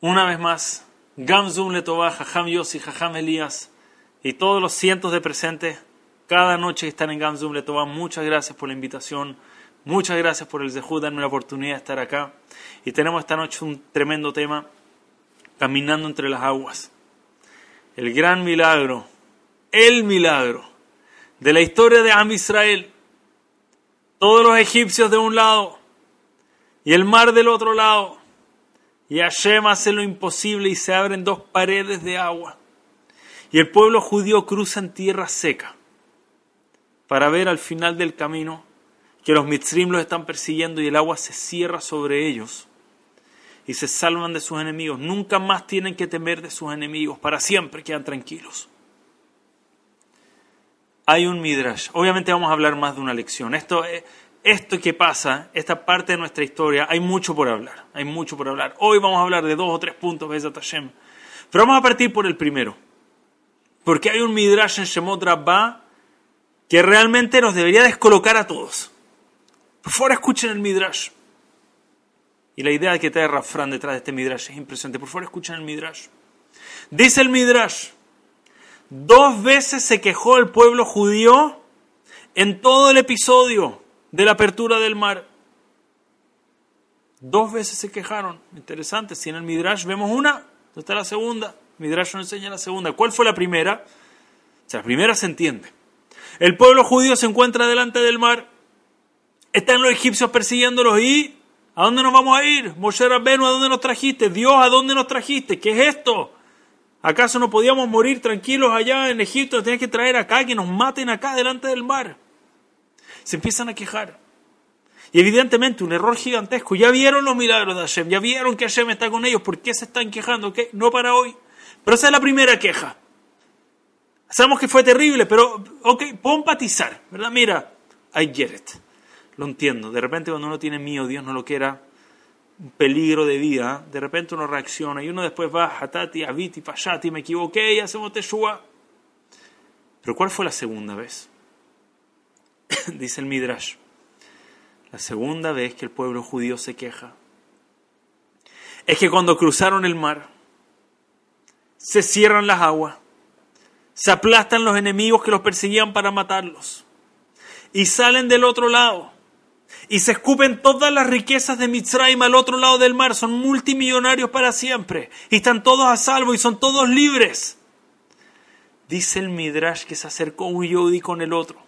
Una vez más, Gamzum Letová, Jajam Yossi, Jajam Elías y todos los cientos de presentes cada noche que están en Gamzum Letová, muchas gracias por la invitación, muchas gracias por el Zehud, darme la oportunidad de estar acá. Y tenemos esta noche un tremendo tema, caminando entre las aguas. El gran milagro, el milagro de la historia de Am Israel. Todos los egipcios de un lado y el mar del otro lado y Hashem hace lo imposible y se abren dos paredes de agua. Y el pueblo judío cruza en tierra seca para ver al final del camino que los mitzrim los están persiguiendo y el agua se cierra sobre ellos y se salvan de sus enemigos. Nunca más tienen que temer de sus enemigos, para siempre quedan tranquilos. Hay un midrash. Obviamente vamos a hablar más de una lección. Esto es, esto que pasa, esta parte de nuestra historia, hay mucho por hablar, hay mucho por hablar. Hoy vamos a hablar de dos o tres puntos de Hashem. Pero vamos a partir por el primero. Porque hay un Midrash en Shemot Rabbah que realmente nos debería descolocar a todos. Por favor, escuchen el Midrash. Y la idea de que trae Rafran detrás de este Midrash es impresionante. Por favor, escuchen el Midrash. Dice el Midrash, dos veces se quejó el pueblo judío en todo el episodio de la apertura del mar. Dos veces se quejaron. Interesante. Si en el Midrash vemos una, ¿dónde está la segunda? Midrash no enseña la segunda. ¿Cuál fue la primera? O sea, la primera se entiende. El pueblo judío se encuentra delante del mar. Están los egipcios persiguiéndolos y ¿a dónde nos vamos a ir? Moshe Rabbenu, ¿a dónde nos trajiste? Dios, ¿a dónde nos trajiste? ¿Qué es esto? ¿Acaso no podíamos morir tranquilos allá en Egipto? Tenías que traer acá, que nos maten acá delante del mar se empiezan a quejar. Y evidentemente un error gigantesco. Ya vieron los milagros de Hashem, ya vieron que Hashem está con ellos. ¿Por qué se están quejando? ¿Qué? No para hoy. Pero esa es la primera queja. Sabemos que fue terrible, pero, ok, puedo empatizar, ¿verdad? Mira, I get it. Lo entiendo. De repente cuando uno tiene mío, Dios no lo quiera, un peligro de vida, de repente uno reacciona y uno después va, hatati, aviti, pashati, me equivoqué y hacemos teshua. Pero ¿cuál fue la segunda vez? dice el Midrash, la segunda vez que el pueblo judío se queja es que cuando cruzaron el mar, se cierran las aguas, se aplastan los enemigos que los perseguían para matarlos, y salen del otro lado, y se escupen todas las riquezas de Mitzrayim al otro lado del mar, son multimillonarios para siempre, y están todos a salvo y son todos libres. Dice el Midrash que se acercó un Yodi con el otro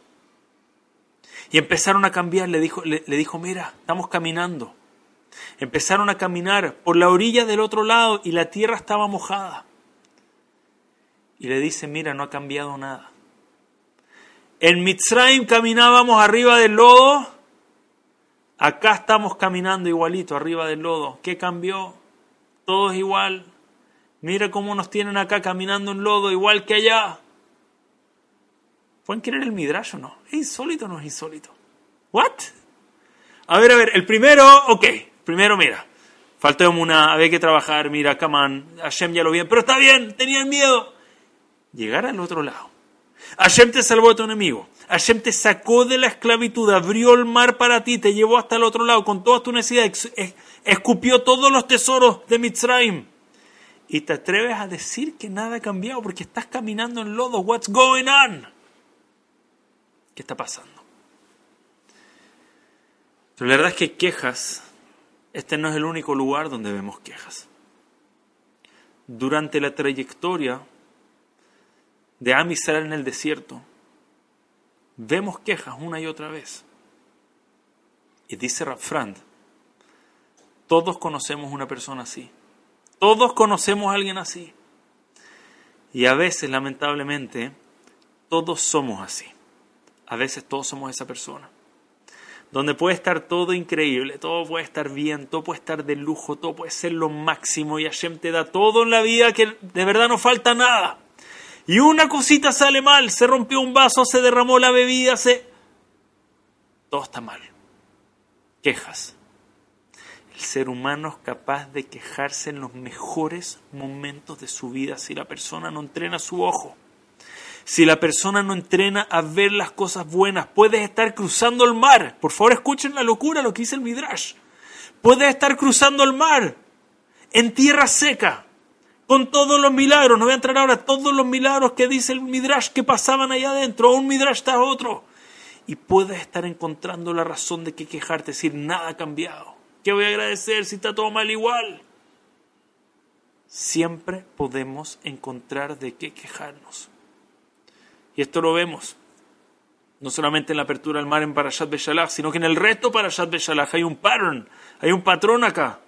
y empezaron a cambiar, le dijo, le, dijo, mira, estamos caminando. Empezaron a caminar por la orilla del otro lado y la tierra estaba mojada. Y le dice, mira, no ha cambiado nada. En Mitzrayim caminábamos arriba del lodo, acá estamos caminando igualito, arriba del lodo. ¿Qué cambió? Todo es igual. Mira cómo nos tienen acá caminando en lodo, igual que allá. ¿Pueden querer el Midrash o no? ¿Es insólito o no es insólito? ¿What? A ver, a ver, el primero, ok. Primero, mira. Faltó una, había que trabajar, mira, Kaman, Hashem ya lo vi, pero está bien, tenían miedo. Llegar al otro lado. Hashem te salvó de tu enemigo. Hashem te sacó de la esclavitud, abrió el mar para ti, te llevó hasta el otro lado con toda tu necesidad, escupió todos los tesoros de Mitzrayim. Y te atreves a decir que nada ha cambiado porque estás caminando en lodo. What's going on? ¿Qué está pasando? Pero la verdad es que quejas, este no es el único lugar donde vemos quejas. Durante la trayectoria de Am en el desierto, vemos quejas una y otra vez. Y dice Rafrand, todos conocemos una persona así. Todos conocemos a alguien así. Y a veces, lamentablemente, todos somos así. A veces todos somos esa persona. Donde puede estar todo increíble, todo puede estar bien, todo puede estar de lujo, todo puede ser lo máximo y Hashem te da todo en la vida que de verdad no falta nada. Y una cosita sale mal, se rompió un vaso, se derramó la bebida, se... Todo está mal. Quejas. El ser humano es capaz de quejarse en los mejores momentos de su vida si la persona no entrena su ojo. Si la persona no entrena a ver las cosas buenas, puedes estar cruzando el mar. Por favor, escuchen la locura lo que dice el Midrash. Puedes estar cruzando el mar en tierra seca, con todos los milagros. No voy a entrar ahora todos los milagros que dice el Midrash que pasaban allá adentro, un Midrash tras otro. Y puedes estar encontrando la razón de que quejarte, decir, nada ha cambiado. ¿Qué voy a agradecer si está todo mal igual? Siempre podemos encontrar de qué quejarnos. Y esto lo vemos no solamente en la apertura del mar en Parashat Beshalach, sino que en el resto Parashat Beshalach hay un pattern, hay un patrón acá.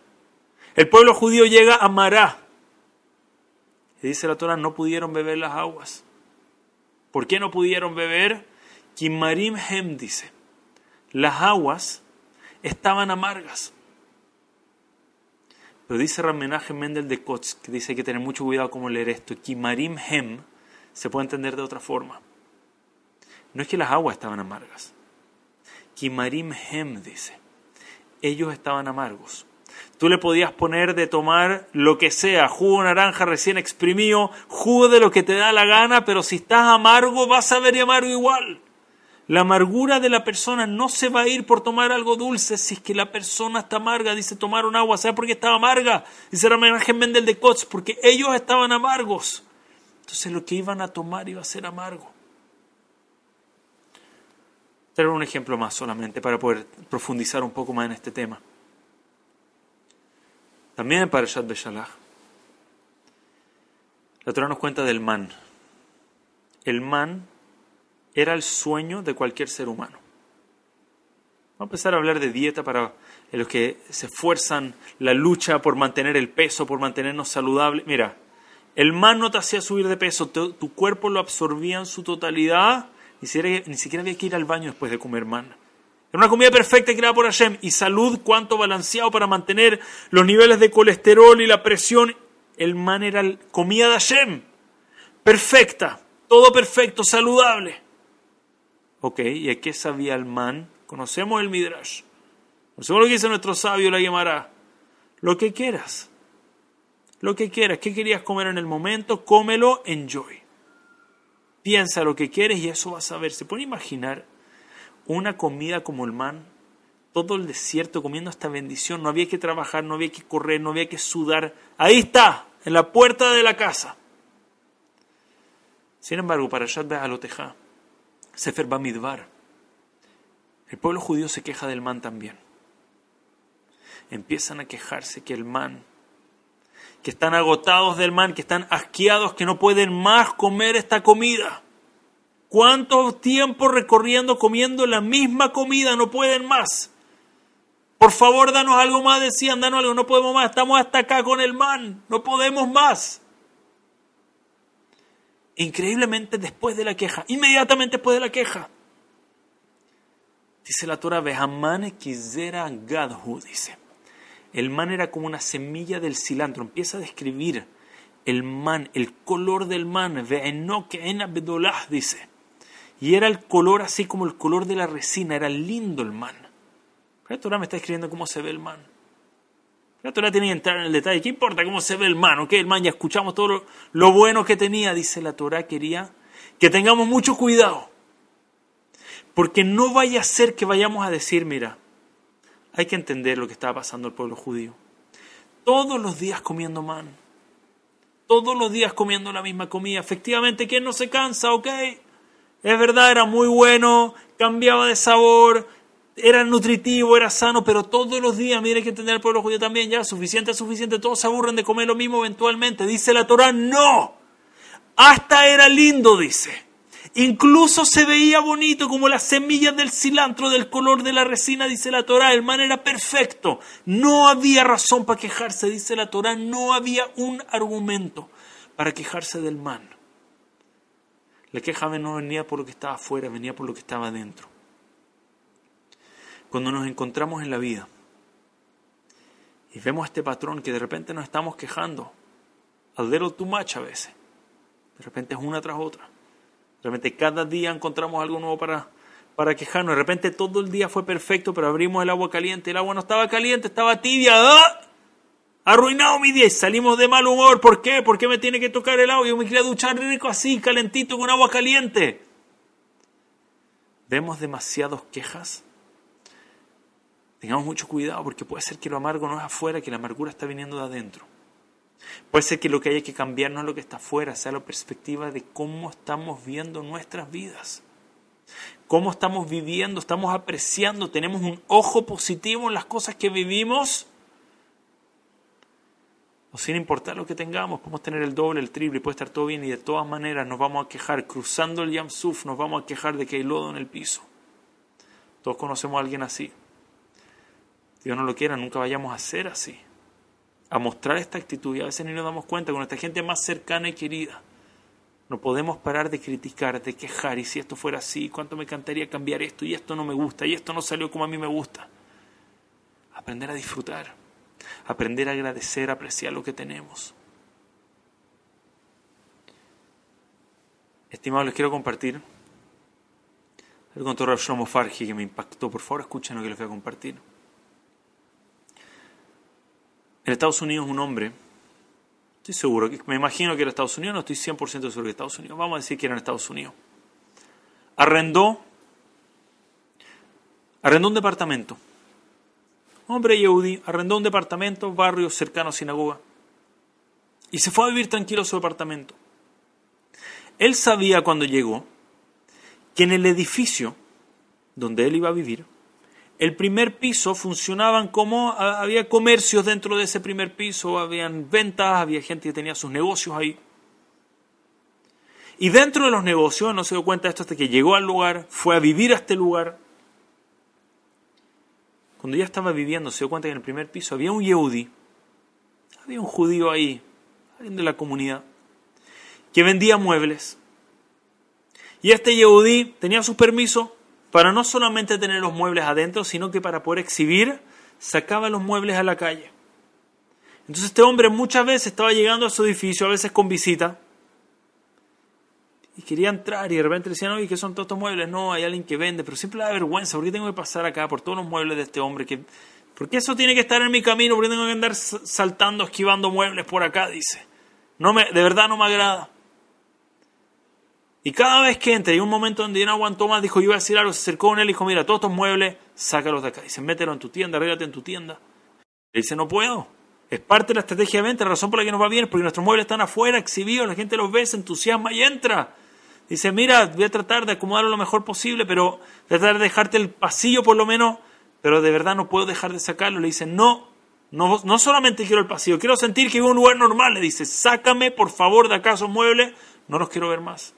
El pueblo judío llega a Mará. Y dice la Torah, no pudieron beber las aguas. ¿Por qué no pudieron beber? Kimarim Hem dice, las aguas estaban amargas. Pero dice Ramenaje Mendel de Kotz, que dice que hay que tener mucho cuidado cómo leer esto. Kimarim Hem se puede entender de otra forma. No es que las aguas estaban amargas. Kimarim Hem dice, ellos estaban amargos. Tú le podías poner de tomar lo que sea, jugo naranja recién exprimido, jugo de lo que te da la gana, pero si estás amargo vas a ver amargo igual. La amargura de la persona no se va a ir por tomar algo dulce si es que la persona está amarga. Dice, tomaron agua. ¿Sabe por qué estaba amarga? Dice Ramenaje Mendel de Kotz, porque ellos estaban amargos. Entonces lo que iban a tomar iba a ser amargo traer un ejemplo más solamente para poder profundizar un poco más en este tema. También en Parashat Beshalach, la Torah nos cuenta del man. El man era el sueño de cualquier ser humano. Vamos a empezar a hablar de dieta para los que se esfuerzan la lucha por mantener el peso, por mantenernos saludables. Mira, el man no te hacía subir de peso, tu cuerpo lo absorbía en su totalidad ni siquiera, ni siquiera había que ir al baño después de comer man. Era una comida perfecta creada por Hashem. Y salud, cuanto balanceado para mantener los niveles de colesterol y la presión. El man era comida de Hashem. Perfecta. Todo perfecto, saludable. Ok, ¿y a qué sabía el man? Conocemos el Midrash. Conocemos lo que dice nuestro sabio, la llamará. Lo que quieras. Lo que quieras. ¿Qué querías comer en el momento? Cómelo, enjoy. Piensa lo que quieres y eso vas a ver. Se puede imaginar una comida como el man, todo el desierto comiendo esta bendición. No había que trabajar, no había que correr, no había que sudar. Ahí está, en la puerta de la casa. Sin embargo, para Shad Alotejá, Sefer Bamidbar, el pueblo judío se queja del man también. Empiezan a quejarse que el man que están agotados del man, que están asqueados, que no pueden más comer esta comida. ¿Cuánto tiempo recorriendo comiendo la misma comida no pueden más? Por favor, danos algo más, decían, danos algo, no podemos más, estamos hasta acá con el man, no podemos más. Increíblemente después de la queja, inmediatamente después de la queja, dice la Torah, Behamane Kizera Gadhu, dice. El man era como una semilla del cilantro. Empieza a describir el man, el color del man. dice. Y era el color así como el color de la resina. Era lindo el man. La Torah me está escribiendo cómo se ve el man. La Torah tiene que entrar en el detalle. ¿Qué importa cómo se ve el man? ¿Ok? El man ya escuchamos todo lo, lo bueno que tenía. Dice la Torah quería que tengamos mucho cuidado. Porque no vaya a ser que vayamos a decir, mira, hay que entender lo que estaba pasando el pueblo judío. Todos los días comiendo man. Todos los días comiendo la misma comida. Efectivamente, ¿quién no se cansa? ¿Ok? Es verdad, era muy bueno, cambiaba de sabor, era nutritivo, era sano, pero todos los días, mire, hay que entender el pueblo judío también, ya, suficiente, suficiente, todos se aburren de comer lo mismo eventualmente. Dice la Torah, no. Hasta era lindo, dice. Incluso se veía bonito como las semillas del cilantro del color de la resina, dice la Torah. El man era perfecto. No había razón para quejarse, dice la Torah. No había un argumento para quejarse del man. La queja no venía por lo que estaba afuera, venía por lo que estaba dentro. Cuando nos encontramos en la vida y vemos este patrón que de repente nos estamos quejando, a little too much a veces, de repente es una tras otra Realmente cada día encontramos algo nuevo para, para quejarnos. De repente todo el día fue perfecto, pero abrimos el agua caliente. El agua no estaba caliente, estaba tibia. ¡Ah! Arruinado mi día salimos de mal humor. ¿Por qué? ¿Por qué me tiene que tocar el agua? Yo me quería duchar rico así, calentito, con agua caliente. Vemos demasiadas quejas. Tengamos mucho cuidado porque puede ser que lo amargo no es afuera, que la amargura está viniendo de adentro. Puede ser que lo que haya que cambiar no es lo que está afuera, sea la perspectiva de cómo estamos viendo nuestras vidas. Cómo estamos viviendo, estamos apreciando, tenemos un ojo positivo en las cosas que vivimos. O sin importar lo que tengamos, podemos tener el doble, el triple, puede estar todo bien y de todas maneras nos vamos a quejar, cruzando el Yamsuf, nos vamos a quejar de que hay lodo en el piso. Todos conocemos a alguien así. Dios no lo quiera, nunca vayamos a ser así a mostrar esta actitud y a veces ni nos damos cuenta con nuestra gente más cercana y querida. No podemos parar de criticar, de quejar, y si esto fuera así, cuánto me encantaría cambiar esto, y esto no me gusta, y esto no salió como a mí me gusta. Aprender a disfrutar, aprender a agradecer, apreciar lo que tenemos. Estimados, les quiero compartir algo con Torah Shlomo Fargi que me impactó. Por favor, escuchen lo que les voy a compartir. En Estados Unidos un hombre, estoy seguro, me imagino que era Estados Unidos, no estoy 100% seguro que Estados Unidos, vamos a decir que era en Estados Unidos, arrendó, arrendó un departamento. Hombre Yehudi arrendó un departamento, barrio cercano a sinagoga, y se fue a vivir tranquilo a su departamento. Él sabía cuando llegó que en el edificio donde él iba a vivir el primer piso funcionaban como había comercios dentro de ese primer piso, habían ventas, había gente que tenía sus negocios ahí. Y dentro de los negocios, no se dio cuenta de esto hasta que llegó al lugar, fue a vivir a este lugar. Cuando ya estaba viviendo, se dio cuenta que en el primer piso había un Yehudi, había un judío ahí, alguien de la comunidad, que vendía muebles. Y este Yehudi tenía su permiso para no solamente tener los muebles adentro, sino que para poder exhibir, sacaba los muebles a la calle. Entonces este hombre muchas veces estaba llegando a su edificio, a veces con visita, y quería entrar y de repente decían, oye, ¿qué son todos estos muebles? No, hay alguien que vende, pero siempre da vergüenza, ¿por qué tengo que pasar acá por todos los muebles de este hombre? Que, ¿Por qué eso tiene que estar en mi camino? ¿Por qué tengo que andar saltando, esquivando muebles por acá? Dice. No me, de verdad no me agrada. Y cada vez que entra, y un momento donde ya no aguantó más, dijo, yo iba a decir algo, se acercó con él y dijo, mira, todos estos muebles, sácalos de acá. Dice, mételo en tu tienda, arréglate en tu tienda. Le dice, no puedo. Es parte de la estrategia de venta, la razón por la que nos va bien porque nuestros muebles están afuera, exhibidos, la gente los ve, se entusiasma y entra. Dice, mira, voy a tratar de acomodarlo lo mejor posible, pero a tratar de dejarte el pasillo por lo menos, pero de verdad no puedo dejar de sacarlo. Le dice, no, no, no solamente quiero el pasillo, quiero sentir que vivo en un lugar normal. Le dice, sácame por favor de acá esos muebles, no los quiero ver más.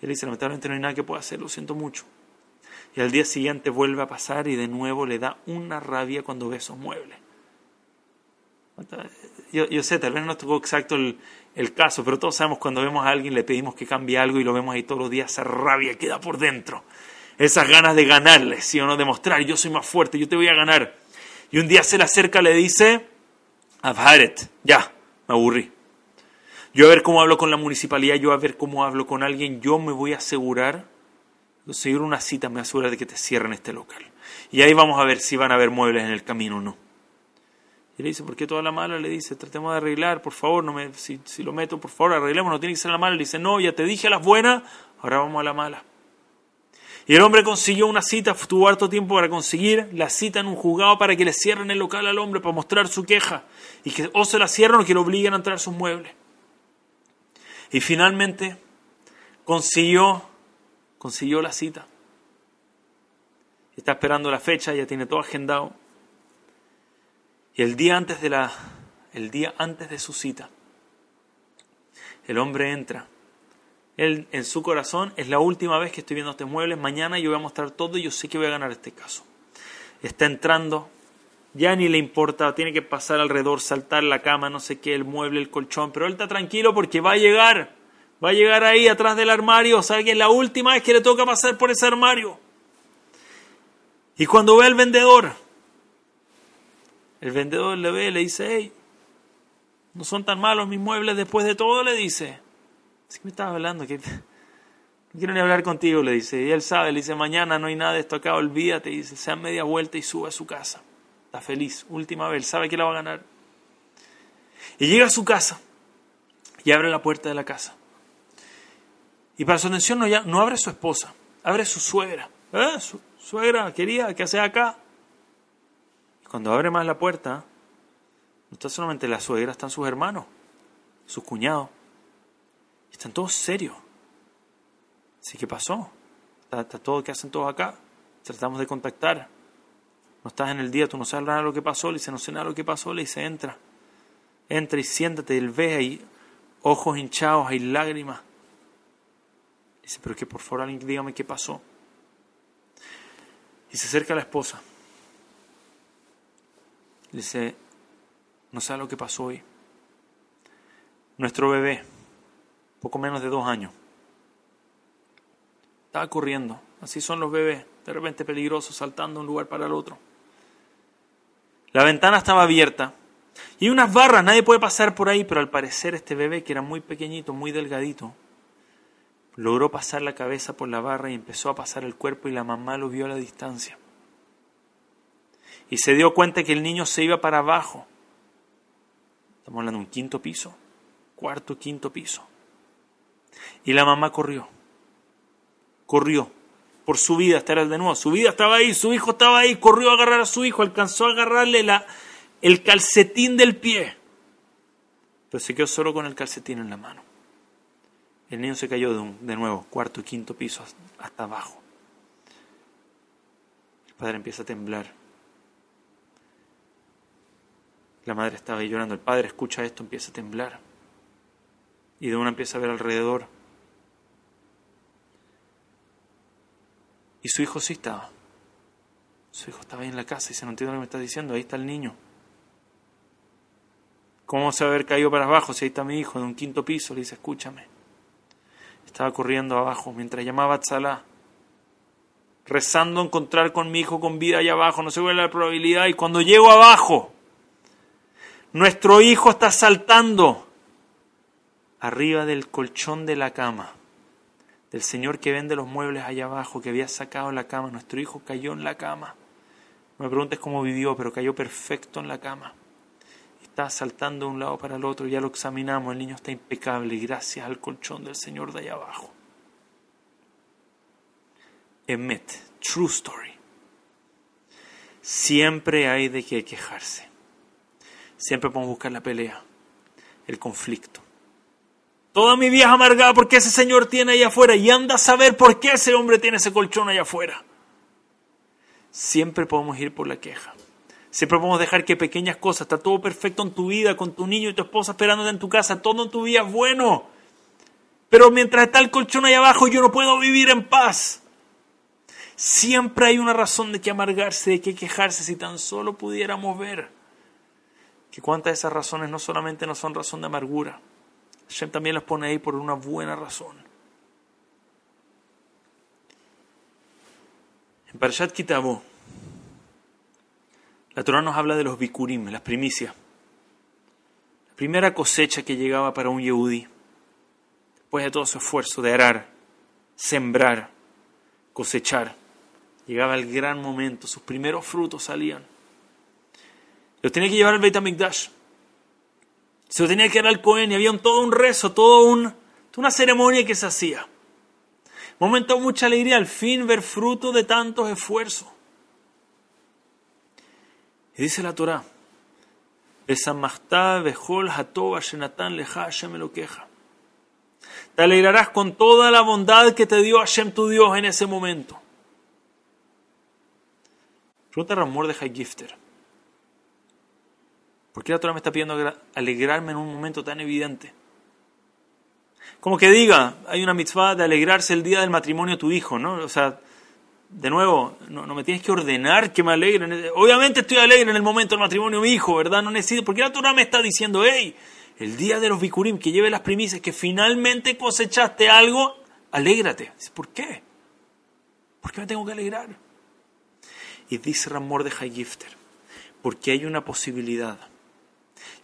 Y él dice, lamentablemente no hay nada que pueda hacer, lo siento mucho. Y al día siguiente vuelve a pasar y de nuevo le da una rabia cuando ve esos muebles. Yo, sé, tal vez no tocó exacto el, caso, pero todos sabemos cuando vemos a alguien, le pedimos que cambie algo y lo vemos ahí todos los días, esa rabia queda por dentro. Esas ganas de ganarle, ¿sí o no? Demostrar, yo soy más fuerte, yo te voy a ganar. Y un día se le acerca, le dice, it, ya, me aburrí. Yo a ver cómo hablo con la municipalidad, yo a ver cómo hablo con alguien, yo me voy a asegurar, conseguir una cita me asegura de que te cierren este local. Y ahí vamos a ver si van a haber muebles en el camino o no. Y le dice, ¿por qué toda la mala? Le dice, tratemos de arreglar, por favor, no me, si, si lo meto, por favor, arreglemos, no tiene que ser la mala. Le dice, no, ya te dije a las buenas, ahora vamos a la mala. Y el hombre consiguió una cita, tuvo harto tiempo para conseguir la cita en un juzgado para que le cierren el local al hombre, para mostrar su queja. Y que o se la cierran o que lo obliguen a entrar sus muebles. Y finalmente consiguió, consiguió la cita. Está esperando la fecha, ya tiene todo agendado. Y el día antes de la, el día antes de su cita, el hombre entra. Él en su corazón es la última vez que estoy viendo este mueble. Mañana yo voy a mostrar todo y yo sé que voy a ganar este caso. Está entrando, ya ni le importa, tiene que pasar alrededor, saltar la cama, no sé qué, el mueble, el colchón, pero él está tranquilo porque va a llegar, va a llegar ahí atrás del armario, sabe que es la última vez que le toca pasar por ese armario. Y cuando ve al vendedor, el vendedor le ve, le dice, hey, no son tan malos mis muebles después de todo, le dice. ¿Qué me estaba hablando? que No quiero ni hablar contigo, le dice. Y él sabe, le dice, mañana no hay nada de esto acá, olvídate. Y dice, sea media vuelta y sube a su casa está feliz, última vez, sabe que la va a ganar. Y llega a su casa y abre la puerta de la casa. Y para su atención no, ya, no abre su esposa, abre su suegra. ¿Eh? Su, suegra, quería, ¿qué hace acá? Cuando abre más la puerta, No está solamente la suegra, están sus hermanos, sus cuñados. Están todos serios. Así que pasó. Está, está todo que hacen todos acá. Tratamos de contactar. No estás en el día, tú no sabes nada de lo que pasó. Le dice, no sé nada de lo que pasó. Le dice, entra. Entra y siéntate. Él ve ahí ojos hinchados, hay lágrimas. Dice, pero que por favor alguien dígame qué pasó. Y se acerca a la esposa. Dice, no sabe lo que pasó hoy. Nuestro bebé, poco menos de dos años, estaba corriendo. Así son los bebés, de repente peligrosos, saltando de un lugar para el otro. La ventana estaba abierta y unas barras, nadie puede pasar por ahí, pero al parecer este bebé, que era muy pequeñito, muy delgadito, logró pasar la cabeza por la barra y empezó a pasar el cuerpo y la mamá lo vio a la distancia. Y se dio cuenta que el niño se iba para abajo. Estamos hablando de un quinto piso, cuarto, quinto piso. Y la mamá corrió, corrió por su vida, era de nuevo, su vida estaba ahí, su hijo estaba ahí, corrió a agarrar a su hijo, alcanzó a agarrarle la, el calcetín del pie, pero se quedó solo con el calcetín en la mano. El niño se cayó de, de nuevo, cuarto y quinto piso hasta abajo. El padre empieza a temblar. La madre estaba ahí llorando. El padre escucha esto, empieza a temblar. Y de una empieza a ver alrededor. Y su hijo sí estaba. Su hijo estaba ahí en la casa y se no entiende lo que me está diciendo. Ahí está el niño. ¿Cómo se va a haber caído para abajo si ahí está mi hijo de un quinto piso? Le dice, escúchame. Estaba corriendo abajo mientras llamaba a Tzalá, rezando encontrar con mi hijo con vida allá abajo. No sé cuál la probabilidad. Y cuando llego abajo, nuestro hijo está saltando arriba del colchón de la cama. Del señor que vende los muebles allá abajo, que había sacado la cama. Nuestro hijo cayó en la cama. No me preguntes cómo vivió, pero cayó perfecto en la cama está saltando de un lado para el otro, ya lo examinamos, el niño está impecable gracias al colchón del Señor de allá abajo. Emet, true story. Siempre hay de qué quejarse. Siempre podemos buscar la pelea, el conflicto. Toda mi vida amargada porque ese señor tiene allá afuera y anda a saber por qué ese hombre tiene ese colchón allá afuera. Siempre podemos ir por la queja. Siempre podemos dejar que pequeñas cosas, está todo perfecto en tu vida, con tu niño y tu esposa esperándote en tu casa, todo en tu vida es bueno. Pero mientras está el colchón ahí abajo, yo no puedo vivir en paz. Siempre hay una razón de que amargarse, de que quejarse, si tan solo pudiéramos ver que cuántas de esas razones no solamente no son razón de amargura, Hashem también las pone ahí por una buena razón. En Parashat Kitabó, la Torah nos habla de los bikurim, las primicias. La primera cosecha que llegaba para un yehudí, después de todo su esfuerzo de arar, sembrar, cosechar, llegaba el gran momento, sus primeros frutos salían. Los tenía que llevar al Beit HaMikdash. Se tenía que dar al Cohen y había todo un rezo, todo un, una ceremonia que se hacía. Momento de mucha alegría, al fin ver fruto de tantos esfuerzos. Y dice la Torah, te alegrarás con toda la bondad que te dio Hashem tu Dios en ese momento. Pregunta Ramón de Gifter. ¿Por qué la Torah me está pidiendo alegrarme en un momento tan evidente? Como que diga, hay una mitzvah de alegrarse el día del matrimonio de tu hijo, ¿no? O sea, de nuevo, no, me tienes que ordenar que me alegre. Obviamente estoy alegre en el momento del matrimonio de mi hijo, ¿verdad? No necesito, porque la Torah me está diciendo, hey, el día de los bikurim, que lleve las primicias, que finalmente cosechaste algo, alégrate. ¿Por qué? ¿Por qué me tengo que alegrar? Y dice Ramor de Gifter, porque hay una posibilidad.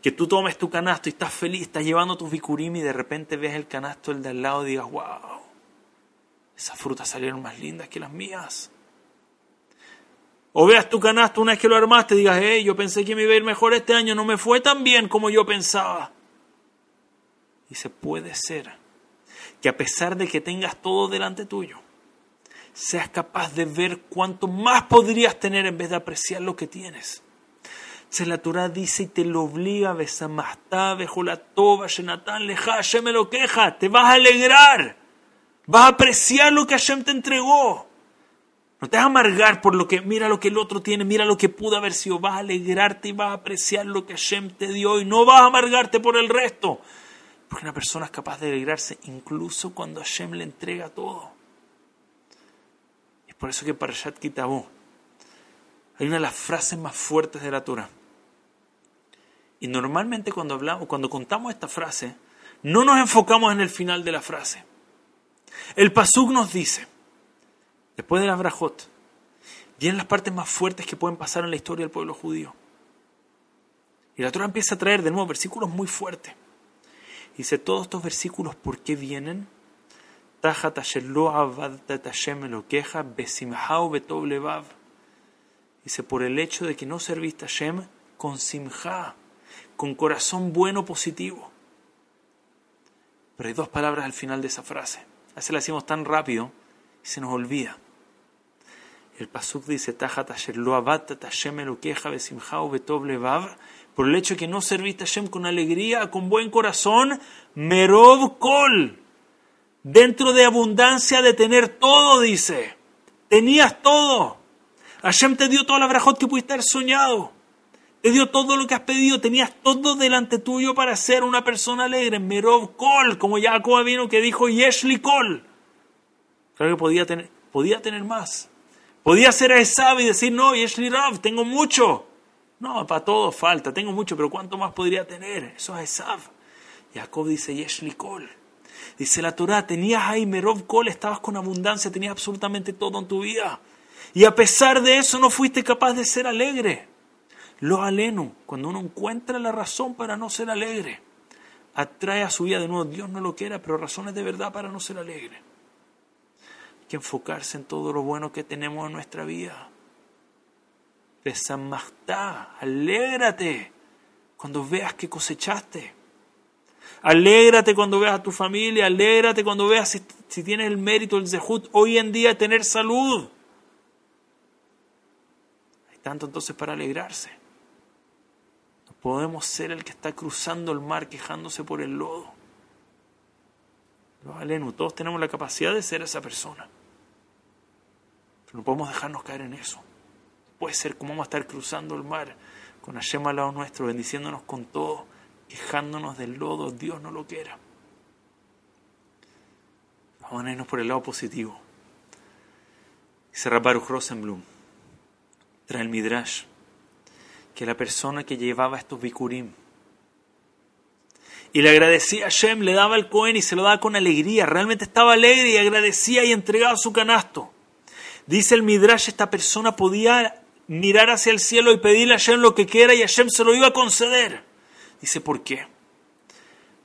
Que tú tomes tu canasto y estás feliz, estás llevando tus bikurim y de repente ves el canasto el de al lado y digas, wow, esas frutas salieron más lindas que las mías. O veas tu canasto una vez que lo armaste y digas, hey, yo pensé que me iba a ir mejor este año, no me fue tan bien como yo pensaba. Y se puede ser que a pesar de que tengas todo delante tuyo, seas capaz de ver cuánto más podrías tener en vez de apreciar lo que tienes. Se la Torah dice y te lo obliga, Besamastá, Bejolatoba, Shenatán, Leja, Hashem me lo queja, te vas a alegrar, vas a apreciar lo que Hashem te entregó. No te vas a amargar por lo que, mira lo que el otro tiene, mira lo que pudo haber sido, vas a alegrarte y vas a apreciar lo que Hashem te dio y no vas a amargarte por el resto. Porque una persona es capaz de alegrarse incluso cuando Hashem le entrega todo. Es por eso que para Parashat Kitabó hay una de las frases más fuertes de la Torah. Y normalmente cuando hablamos, cuando contamos esta frase, no nos enfocamos en el final de la frase. El Pasuk nos dice, después de la Brajot, vienen las partes más fuertes que pueden pasar en la historia del pueblo judío. Y la Torah empieza a traer de nuevo versículos muy fuertes. Dice, todos estos versículos, ¿por qué vienen? Dice, por el hecho de que no serviste a Shem con simja, con corazón bueno, positivo. Pero hay dos palabras al final de esa frase. A veces la decimos tan rápido y se nos olvida. El pasuk dice, por el hecho de que no serviste a Hashem con alegría, con buen corazón, merov kol, dentro de abundancia de tener todo, dice, tenías todo. Hashem te dio toda la brajot que pudiste haber soñado. Te dio todo lo que has pedido, tenías todo delante tuyo para ser una persona alegre. Merov kol, como Jacob vino que dijo Yeshli kol. Claro que podía tener, podía tener más. Podía ser a Esab y decir, no, Yeshli Rav, tengo mucho. No, para todo falta, tengo mucho, pero ¿cuánto más podría tener? Eso es Esav. Jacob dice, Yeshli Kol. Dice la Torah, tenías ahí Merov Kol, estabas con abundancia, tenías absolutamente todo en tu vida. Y a pesar de eso no fuiste capaz de ser alegre. Lo aleno, cuando uno encuentra la razón para no ser alegre, atrae a su vida de nuevo. Dios no lo quiera, pero razones de verdad para no ser alegre. Hay que enfocarse en todo lo bueno que tenemos en nuestra vida Besamastá, alégrate cuando veas que cosechaste. Alégrate cuando veas a tu familia, alégrate cuando veas si, tienes el mérito, el zehut, hoy en día tener salud. Hay tanto entonces para alegrarse. Podemos ser el que está cruzando el mar quejándose por el lodo. Alenu, todos tenemos la capacidad de ser esa persona. Pero no podemos dejarnos caer en eso puede ser como vamos a estar cruzando el mar con Hashem al lado nuestro, bendiciéndonos con todo, quejándonos del lodo, Dios no lo quiera. Vamos a irnos por el lado positivo. Dice Rabbaruch Rosenblum, trae el Midrash, que la persona que llevaba estos bikurim y le agradecía a Hashem, le daba el Cohen y se lo daba con alegría, realmente estaba alegre y agradecía y entregaba su canasto. Dice el Midrash, esta persona podía mirar hacia el cielo y pedirle a Hashem lo que quiera y Hashem se lo iba a conceder. Dice, ¿por qué?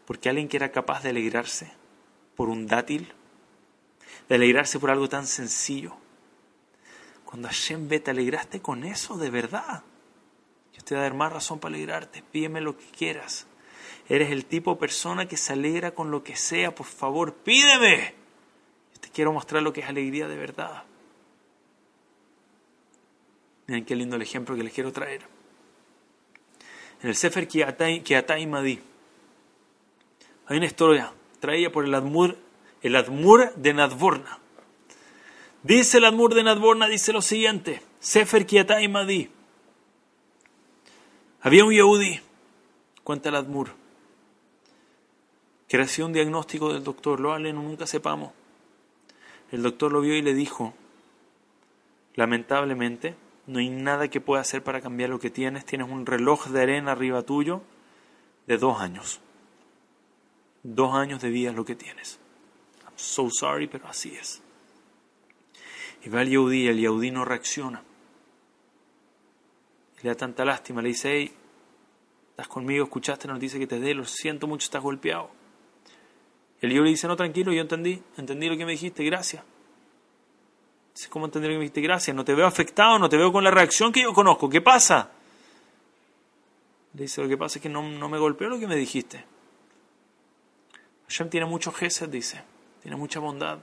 Porque alguien que era capaz de alegrarse por un dátil, de alegrarse por algo tan sencillo, cuando Hashem ve, te alegraste con eso de verdad. Te voy a dar más razón para alegrarte, pídeme lo que quieras. Eres el tipo de persona que se alegra con lo que sea, por favor, pídeme. Te quiero mostrar lo que es alegría de verdad. Miren qué lindo el ejemplo que les quiero traer. En el Sefer Kiatai Madi hay una historia traída por el Admur, el Admur de Nadvorna. Dice el Admur de Nadvorna, dice lo siguiente, Sefer Kiatai Madi. Había un Yehudi, cuenta el Admur, que recibió un diagnóstico del doctor, lo aleno, nunca sepamos. El doctor lo vio y le dijo, lamentablemente, no hay nada que pueda hacer para cambiar lo que tienes. Tienes un reloj de arena arriba tuyo de dos años. Dos años de vida es lo que tienes. I'm so sorry, pero así es. Y va el Yehudi el Yehudi no reacciona. Le da tanta lástima. Le dice, hey, estás conmigo, escuchaste la noticia que te dé, lo siento mucho, estás golpeado. El Yehudi dice, no, tranquilo, yo entendí, entendí lo que me dijiste, gracias. ¿Cómo entender que me dijiste gracias? No te veo afectado, no te veo con la reacción que yo conozco. ¿Qué pasa? Le dice, lo que pasa es que no, me golpeó lo que me dijiste. Hashem tiene muchos gesed, dice. Tiene mucha bondad.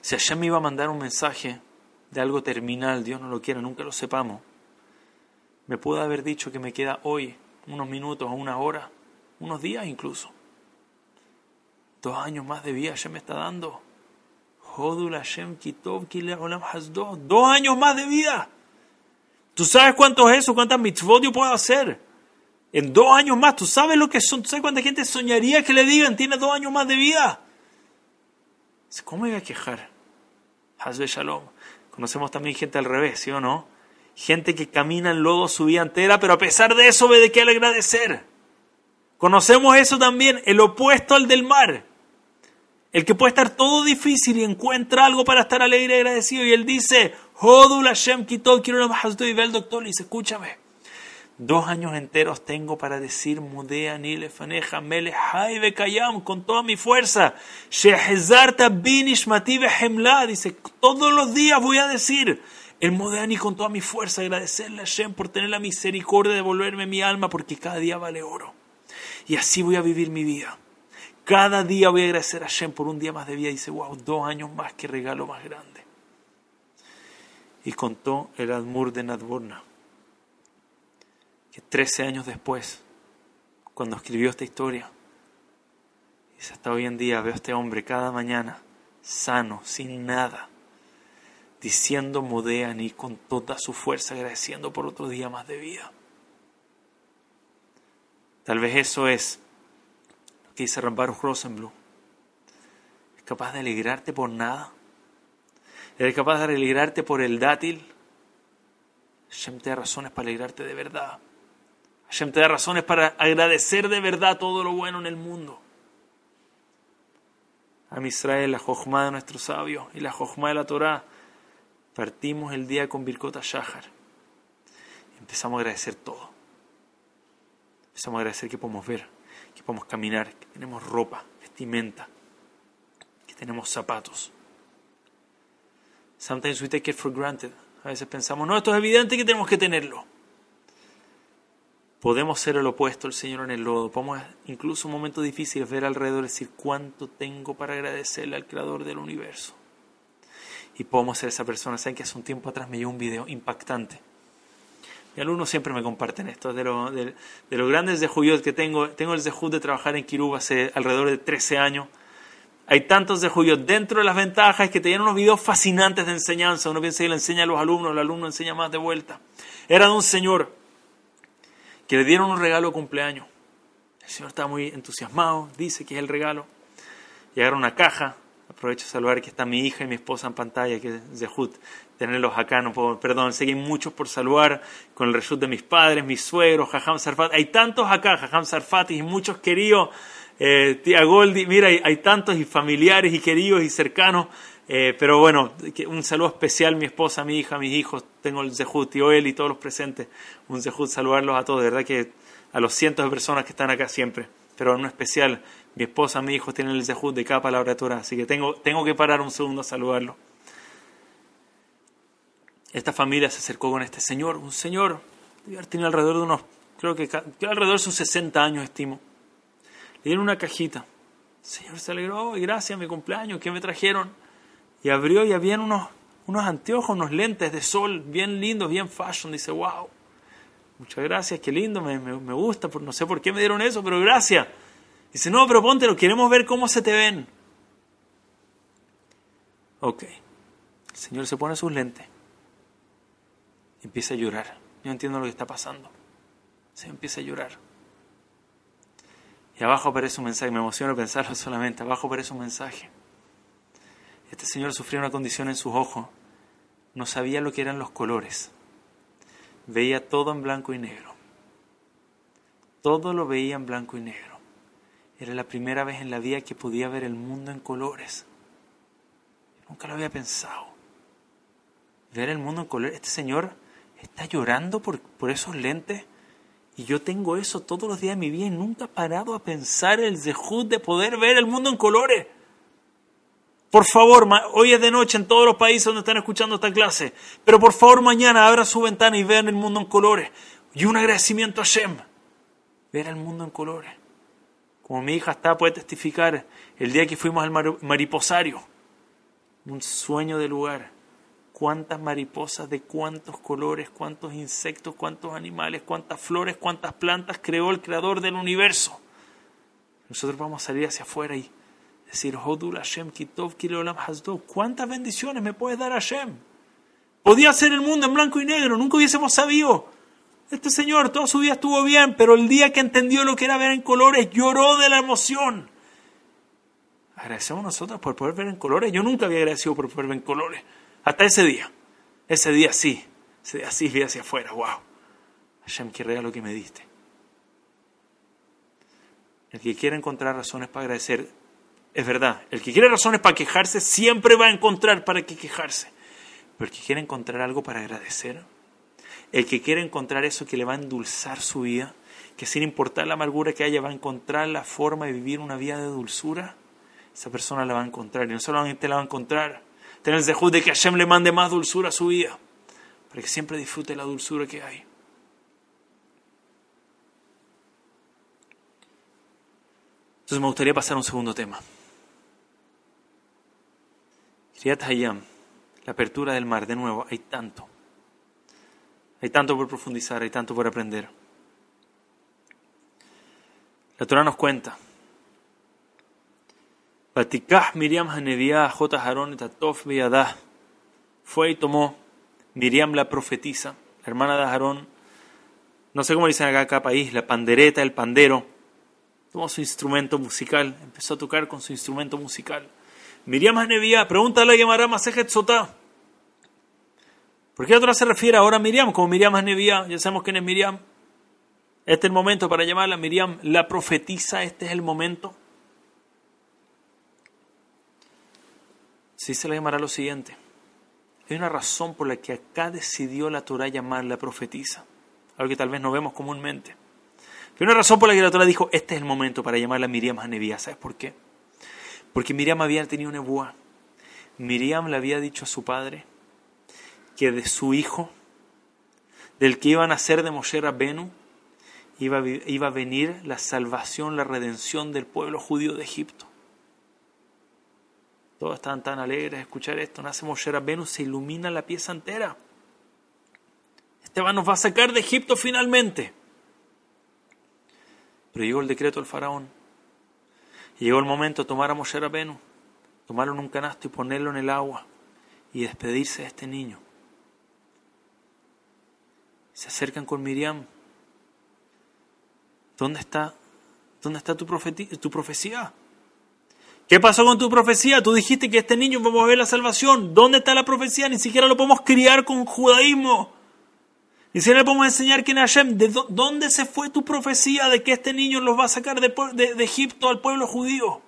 Si Hashem me iba a mandar un mensaje de algo terminal, Dios no lo quiere, nunca lo sepamos. Me pudo haber dicho que me queda hoy unos minutos o una hora, unos días incluso. Dos años más de vida ya me está dando. Dos años más de vida. ¿Tú sabes cuánto es eso? ¿Cuántas mitzvot yo puedo hacer? En dos años más, ¿tú sabes lo que son? ¿Tú sabes cuánta gente soñaría que le digan, tiene dos años más de vida? ¿Cómo me voy a quejar? Hazbe Shalom. Conocemos también gente al revés, ¿sí o no? Gente que camina en lodo su vida entera, pero a pesar de eso ve de qué agradecer. Conocemos eso también, el opuesto al del mar. El que puede estar todo difícil y encuentra algo para estar alegre y agradecido. Y él dice, Hodul Hashem Kitol, quiero y ve al doctor y dice, escúchame. Dos años enteros tengo para decir Mudea Nilefaneja Mele Kayam con toda mi fuerza. Shehezarta Binishmati Hemla. Dice, todos los días voy a decir el Modeani con toda mi fuerza, agradecerle a Hashem por tener la misericordia de devolverme mi alma, porque cada día vale oro. Y así voy a vivir mi vida. Cada día voy a agradecer a Hashem por un día más de vida. dice, wow, dos años más, que regalo más grande. Y contó el Admur de Nadborna que 13 años después, cuando escribió esta historia, dice, hasta hoy en día veo a este hombre cada mañana, sano, sin nada, diciendo Modeani con toda su fuerza, agradeciendo por otro día más de vida. Tal vez eso es lo que dice Rambaruch Rosenblum. Es capaz de alegrarte por nada. Eres capaz de alegrarte por el dátil. Hashem te da razones para alegrarte de verdad. Hashem te da razones para agradecer de verdad todo lo bueno en el mundo. A Israel, la Jochma de nuestro sabio y la Jochma de la Torah, partimos el día con Birkota Shahar. Empezamos a agradecer todo. Empezamos a agradecer que podemos ver, que podemos caminar, que tenemos ropa, vestimenta, que tenemos zapatos. Sometimes we take it for granted. A veces pensamos, no, esto es evidente que tenemos que tenerlo. Podemos ser el opuesto al Señor en el lodo. Podemos incluso en momentos difíciles ver alrededor y decir cuánto tengo para agradecerle al Creador del universo. Y podemos ser esa persona. Saben que hace un tiempo atrás me dio un video impactante. Mi alumnos siempre me comparten esto. De, lo, de, los grandes que tengo, tengo el Zehut de trabajar en Kirub hace alrededor de 13 años. Hay tantos Juyot dentro de las ventajas que tenían unos videos fascinantes de enseñanza. Uno piensa que le enseña a los alumnos, el alumno enseña más de vuelta. Era de un señor que le dieron un regalo de cumpleaños. El señor está muy entusiasmado, dice que es el regalo. Llegaron una caja, aprovecho de saludar que está mi hija y mi esposa en pantalla, que es Zehut, tenerlos acá, no puedo, perdón, sé muchos por saludar, con el reshut de mis padres, mis suegros, Jajam Sarfat, hay tantos acá, Jajam Sarfat y muchos queridos, eh, tía Goldi, mira, hay, hay, tantos y familiares y queridos y cercanos eh, pero bueno, un saludo especial, mi esposa, mi hija, mis hijos, tengo el Zehut, tío él y todos los presentes. Un Zehut, saludarlos a todos, de verdad que a los cientos de personas que están acá siempre. Pero en especial, mi esposa, mi hijo tienen el Zehut de cada palabra Torah, así que tengo, tengo que parar un segundo a saludarlo. Esta familia se acercó con este señor, un señor, tiene alrededor de unos, creo que, alrededor de sus 60 años, estimo. Le dieron una cajita. El señor se alegró, y gracias, mi cumpleaños, ¿qué me trajeron? y abrió y habían unos, unos anteojos, unos lentes de sol bien lindos, bien fashion. Dice, wow, muchas gracias, qué lindo, me, me, gusta, no sé por qué me dieron eso, pero gracias. Dice, no, pero póntelo, queremos ver cómo se te ven. Ok, el Señor se pone sus lentes y empieza a llorar. Yo entiendo lo que está pasando. Se empieza a llorar. Y abajo aparece un mensaje, me emociona pensarlo solamente, abajo aparece un mensaje. Este señor sufría una condición en sus ojos. No sabía lo que eran los colores. Veía todo en blanco y negro. Todo lo veía en blanco y negro. Era la primera vez en la vida que podía ver el mundo en colores. Nunca lo había pensado. Ver el mundo en colores. Este señor está llorando por, por esos lentes. Y yo tengo eso todos los días de mi vida y nunca he parado a pensar el zehut de poder ver el mundo en colores. Por favor, hoy es de noche en todos los países donde están escuchando esta clase, pero por favor mañana abra su ventana y vean el mundo en colores. Y un agradecimiento a Shem. Ver el mundo en colores. Como mi hija está, puede testificar, el día que fuimos al mariposario, un sueño de lugar. cuántas mariposas, de cuántos colores, cuántos insectos, cuántos animales, cuántas flores, cuántas plantas creó el creador del universo. Nosotros vamos a salir hacia afuera y decir, Hodul Hashem Kitov Kilolam Hasdov, ¿cuántas bendiciones me puedes dar Hashem? Podía ser el mundo en blanco y negro, nunca hubiésemos sabido. Este señor toda su vida estuvo bien, pero el día que entendió lo que era ver en colores, lloró de la emoción. Agradecemos nosotros por poder ver en colores. Yo nunca había agradecido por poder ver en colores. Hasta ese día. Ese día sí. Ese día sí vi hacia afuera. ¡Wow! Hashem, qué regalo que me diste. El que quiera encontrar razones para agradecer, es verdad. El que quiere razones para quejarse, siempre va a encontrar para qué quejarse. Pero el que quiere encontrar algo para agradecer, el que quiere encontrar eso que le va a endulzar su vida, que sin importar la amargura que haya, va a encontrar la forma de vivir una vida de dulzura, esa persona la va a encontrar. Y no solamente la va a encontrar, tener el zehut de que Hashem le mande más dulzura a su vida, para que siempre disfrute la dulzura que hay. Entonces me gustaría pasar a un segundo tema. Kriyat Hayam, la apertura del mar, de nuevo, hay tanto. Hay tanto por profundizar, hay tanto por aprender. La Torah nos cuenta. Miriam Fue y tomó Miriam la profetisa, la hermana de Aarón, no sé cómo dicen acá cada país, la pandereta, el pandero, tomó su instrumento musical, empezó a tocar con su instrumento musical. Miriam Hanevia, pregúntale a Gemara Masejet Sotá. ¿Por qué otra se refiere ahora a Miriam como Miriam Hanevia? Ya sabemos quién es Miriam. Este es el momento para llamarla Miriam la profetisa, este es el momento. Sí se le llamará lo siguiente. Hay una razón por la que acá decidió la Torah llamarla profetisa, algo que tal vez no vemos comúnmente. Hay una razón por la que la Torah dijo, este es el momento para llamarla Miriam Hanevia. ¿Sabes por qué? Porque Miriam había tenido nebuá. Miriam le había dicho a su padre que de su hijo, del que iban a ser de Moshe Rabbenu, iba, iba a venir la salvación, la redención del pueblo judío de Egipto. Todos estaban tan alegres de escuchar esto. Nace Moshe Rabbenu, se ilumina la pieza entera. Esteban nos va a sacar de Egipto finalmente. Pero llegó el decreto del faraón. Llegó el momento de tomar a Moshe Rabbenu, tomarlo en un canasto y ponerlo en el agua y despedirse de este niño. Se acercan con Miriam. ¿Dónde está, dónde está tu, tu profecía? ¿Qué pasó con tu profecía? Tú dijiste que este niño vamos a ver la salvación. ¿Dónde está la profecía? Ni siquiera lo podemos criar con judaísmo. Ni siquiera le podemos enseñar quién es Hashem. ¿De dónde se fue tu profecía de que este niño los va a sacar de, Egipto al pueblo judío?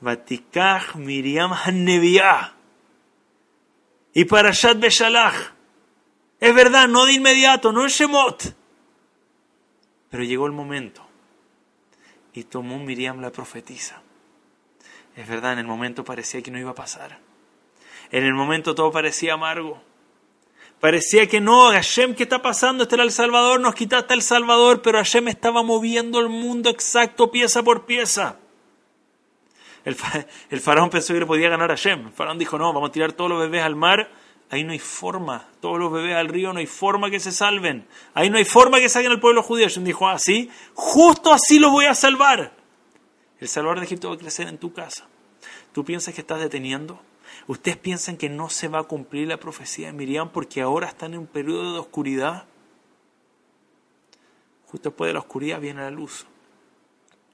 Vatikach Miriam Hanevia y Parashat Beshalach. Es verdad, no de inmediato, no es Shemot. Pero llegó el momento y tomó Miriam la profetisa. Es verdad, en el momento parecía que no iba a pasar. En el momento todo parecía amargo. Parecía que no, Hashem, ¿qué está pasando? Este era el Salvador, nos quitaste el Salvador, pero Hashem estaba moviendo el mundo exacto, pieza por pieza. El, el faraón pensó que le podía ganar a Hashem. El faraón dijo, no, vamos a tirar todos los bebés al mar Ahí no hay forma. Todos los bebés al río no hay forma que se salven. Ahí no hay forma que salgan al pueblo judío. Hashem dijo, así, ah, justo así lo voy a salvar. El Salvador de Egipto va a crecer en tu casa. ¿Tú piensas que estás deteniendo? ¿Ustedes piensan que no se va a cumplir la profecía de Miriam porque ahora están en un periodo de oscuridad? Justo después de la oscuridad viene la luz.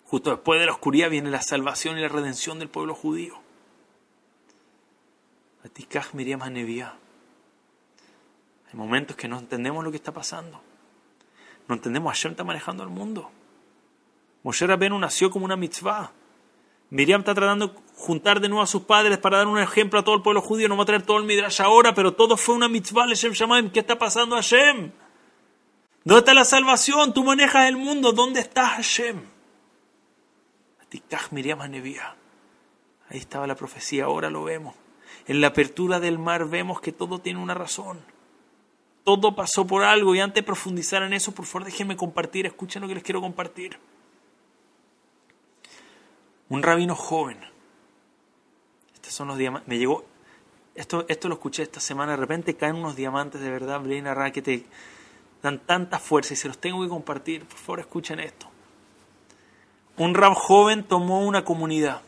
Justo después de la oscuridad viene la salvación y la redención del pueblo judío. Atikaj Miriam Hanevia. Hay momentos que no entendemos lo que está pasando. No entendemos, Hashem está manejando el mundo. Moshe Rabbeinu nació como una mitzvah. Miriam está tratando de juntar de nuevo a sus padres para dar un ejemplo a todo el pueblo judío. No va a traer todo el midrash ahora, pero todo fue una mitzvah. Hashem ¿Qué está pasando Hashem? ¿Dónde está la salvación? Tú manejas el mundo. ¿Dónde está Hashem? Miriam. Ahí estaba la profecía, ahora lo vemos. En la apertura del mar vemos que todo tiene una razón todo pasó por algo y antes de profundizar en eso, por favor déjenme compartir, escuchen lo que les quiero compartir. Un rabino joven, estos son los días, me llegó, esto, esto lo escuché esta semana, de repente caen unos diamantes de verdad, Blaine Ra, que te dan tanta fuerza y se los tengo que compartir. Por favor, escuchen esto. Un rab joven tomó una comunidad.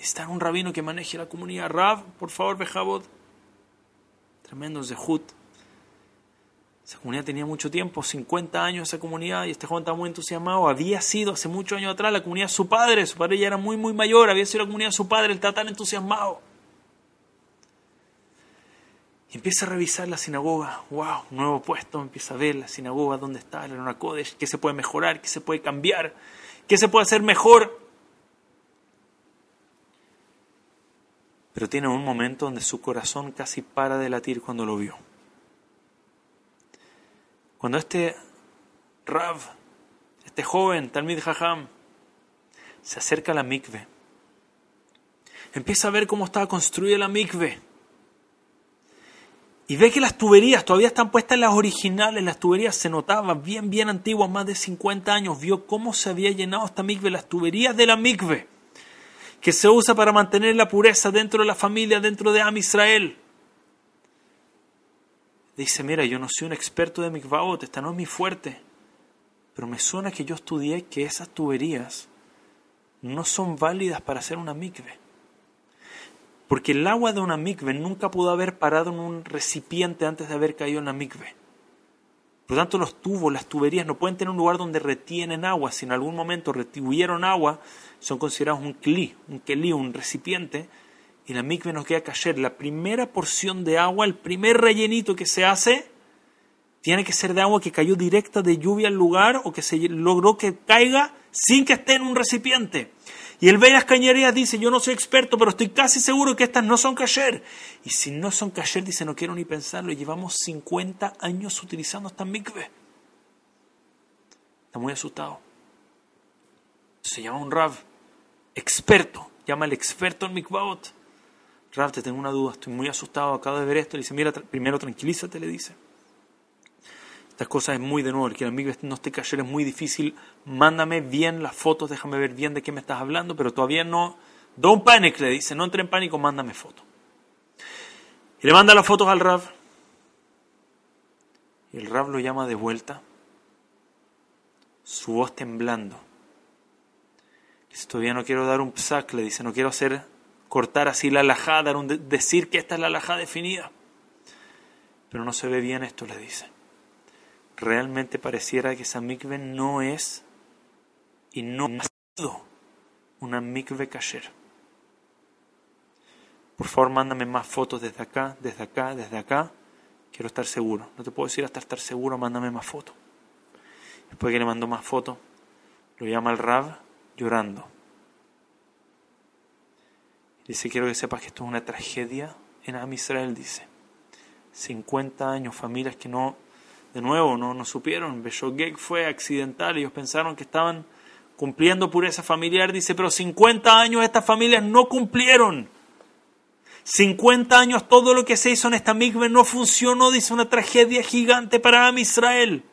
Está un rabino que maneje la comunidad. Rab, por favor, Bejabot. Tremendo Zehut. Esa comunidad tenía mucho tiempo, 50 años esa comunidad, y este joven estaba muy entusiasmado. Había sido hace muchos años atrás la comunidad de su padre, su padre ya era muy, muy mayor, había sido la comunidad de su padre, él estaba tan entusiasmado. Y empieza a revisar la sinagoga, wow, nuevo puesto, empieza a ver la sinagoga, dónde está el qué se puede mejorar, qué se puede cambiar, qué se puede hacer mejor. Pero tiene un momento donde su corazón casi para de latir cuando lo vio. Cuando este Rav, este joven, Talmid Jajam, se acerca a la mikve, empieza a ver cómo estaba construida la mikve. Y ve que las tuberías todavía están puestas las originales, las tuberías se notaban bien, bien antiguas, más de 50 años. Vio cómo se había llenado esta mikve, las tuberías de la mikve, que se usa para mantener la pureza dentro de la familia, dentro de Am Israel. Dice, mira, yo no soy un experto de mikvaot, esta no es mi fuerte, pero me suena que yo estudié que esas tuberías no son válidas para hacer una mikve. Porque el agua de una mikve nunca pudo haber parado en un recipiente antes de haber caído en la mikve. Por lo tanto, los tubos, las tuberías no pueden tener un lugar donde retienen agua. Si en algún momento retuvieron agua, son considerados un kli, un keli, un recipiente y la mikve nos queda caer. La primera porción de agua, el primer rellenito que se hace, tiene que ser de agua que cayó directa de lluvia al lugar o que se logró que caiga sin que esté en un recipiente. Y el Veras Cañerías dice, yo no soy experto, pero estoy casi seguro que estas no son cayer. Y si no son cayer, dice, no quiero ni pensarlo. Llevamos 50 años utilizando esta mikve. Está muy asustado. Se llama un Rav, experto. Llama al experto en mikvaot. Rav, te tengo una duda, estoy muy asustado, acabo de ver esto. Le dice, mira, primero tranquilízate, le dice. Estas cosas es muy de nuevo, el que el amigo no esté cayendo es muy difícil. Mándame bien las fotos, déjame ver bien de qué me estás hablando, pero todavía no. Don't panic, le dice, no entre en pánico, mándame fotos. Y le manda las fotos al Rav. Y el Rav lo llama de vuelta, su voz temblando. Dice, todavía no quiero dar un psac, le dice, no quiero hacer cortar así la alajá, dar un decir que esta es la alajá definida. Pero no se ve bien esto, le dice. Realmente pareciera que esa mikve no es y no ha sido una mikve kasher. Por favor, mándame más fotos desde acá, desde acá, desde acá. Quiero estar seguro. No te puedo decir hasta estar seguro, mándame más fotos. Después que le mandó más fotos, lo llama el Rab llorando. Dice, quiero que sepas que esto es una tragedia en Am Israel, dice. 50 años, familias que no, de nuevo, no, no supieron. Beshogeg fue accidental, ellos pensaron que estaban cumpliendo pureza familiar, dice, pero 50 años estas familias no cumplieron. 50 años todo lo que se hizo en esta migbe no funcionó, dice una tragedia gigante para Am Israel.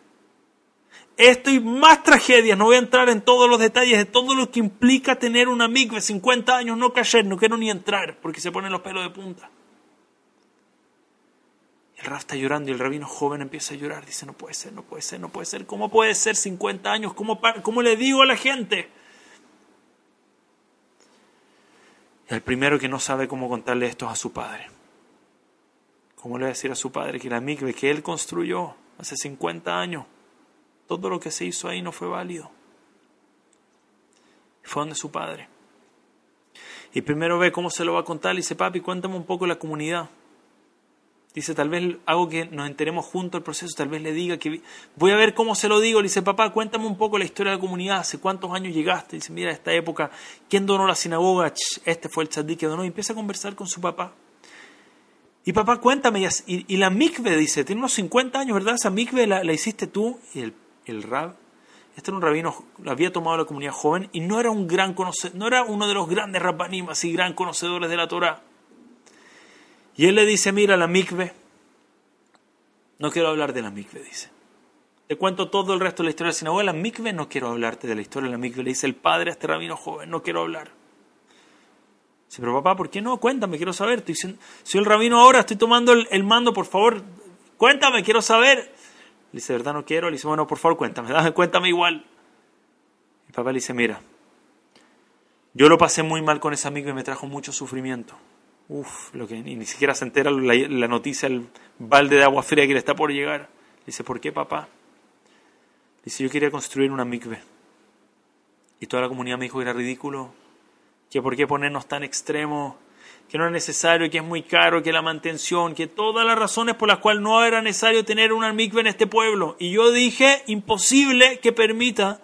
Esto y más tragedias, no voy a entrar en todos los detalles de todo lo que implica tener una de 50 años, no caer, no quiero ni entrar porque se ponen los pelos de punta. El Raf está llorando y el rabino joven empieza a llorar. Dice, no puede ser, no puede ser, no puede ser. ¿Cómo puede ser 50 años? ¿Cómo, cómo le digo a la gente? El primero que no sabe cómo contarle esto es a su padre. ¿Cómo le va a decir a su padre que la migbe que él construyó hace 50 años todo lo que se hizo ahí no fue válido. Fue donde su padre. Y primero ve cómo se lo va a contar. y dice, papi, cuéntame un poco la comunidad. Dice, tal vez hago que nos enteremos juntos el proceso, tal vez le diga que voy a ver cómo se lo digo. Le dice, papá, cuéntame un poco la historia de la comunidad, hace cuántos años llegaste. Dice, mira, esta época, ¿quién donó la sinagoga? este fue el tzadik que donó. Y empieza a conversar con su papá. Y papá, cuéntame, y, la mikve, dice, tiene unos 50 años, ¿verdad? Esa mikve la, la hiciste tú. Y el el rab, este era un rabino, lo había tomado la comunidad joven y no era un gran conocedor, no era uno de los grandes rabbanim, así gran conocedores de la Torah. Y él le dice, mira, la mikve, no quiero hablar de la mikve, dice. Te cuento todo el resto de la historia de la sinagoga, la mikve no quiero hablarte de la historia de la mikve, le dice el padre a este rabino joven, no quiero hablar. Dice, pero papá, ¿por qué no? Cuéntame, quiero saber. Estoy, soy el rabino ahora, estoy tomando el, mando, por favor, cuéntame, quiero saber. Le dice, ¿verdad no quiero? Le dice, bueno, por favor, cuéntame, cuéntame igual. Y papá le dice, mira, yo lo pasé muy mal con ese amigo y me trajo mucho sufrimiento. Uf, lo que ni, siquiera se entera la, noticia, el balde de agua fría que le está por llegar. Le dice, ¿por qué, papá? Le dice, yo quería construir una mikve. Y toda la comunidad me dijo que era ridículo, que por qué ponernos tan extremos, que no es necesario, que es muy caro, que la mantención, que todas las razones por las cuales no era necesario tener una mikve en este pueblo. Y yo dije, imposible que permita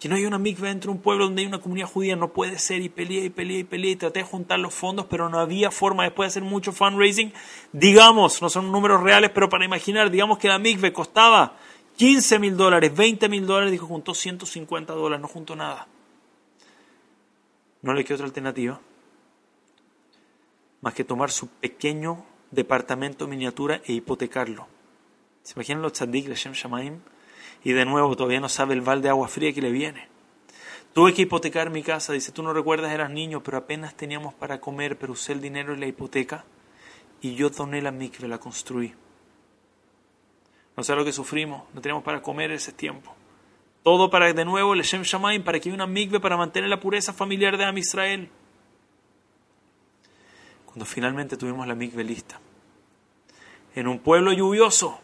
que no haya una mikve dentro de un pueblo donde hay una comunidad judía, no puede ser, y peleé, y peleé, y peleé, y traté de juntar los fondos, pero no había forma, después de hacer mucho fundraising, digamos, no son números reales, pero para imaginar, digamos que la mikve costaba 15 mil dólares, 20 mil dólares, dijo, juntó 150 dólares, no juntó nada. No le quedó otra alternativa más que tomar su pequeño departamento miniatura e hipotecarlo. ¿Se imaginan los tzaddik, Shem Shamaim? Y de nuevo todavía no sabe el val de agua fría que le viene. Tuve que hipotecar mi casa, dice, tú no recuerdas, eras niño, pero apenas teníamos para comer, pero usé el dinero y la hipoteca y yo doné la mikve, la construí. No sé lo que sufrimos, no teníamos para comer ese tiempo. Todo para, de nuevo, el Shem Shamaim, para que haya una mikve para mantener la pureza familiar de Am Israel. Cuando finalmente tuvimos la mikve lista. En un pueblo lluvioso,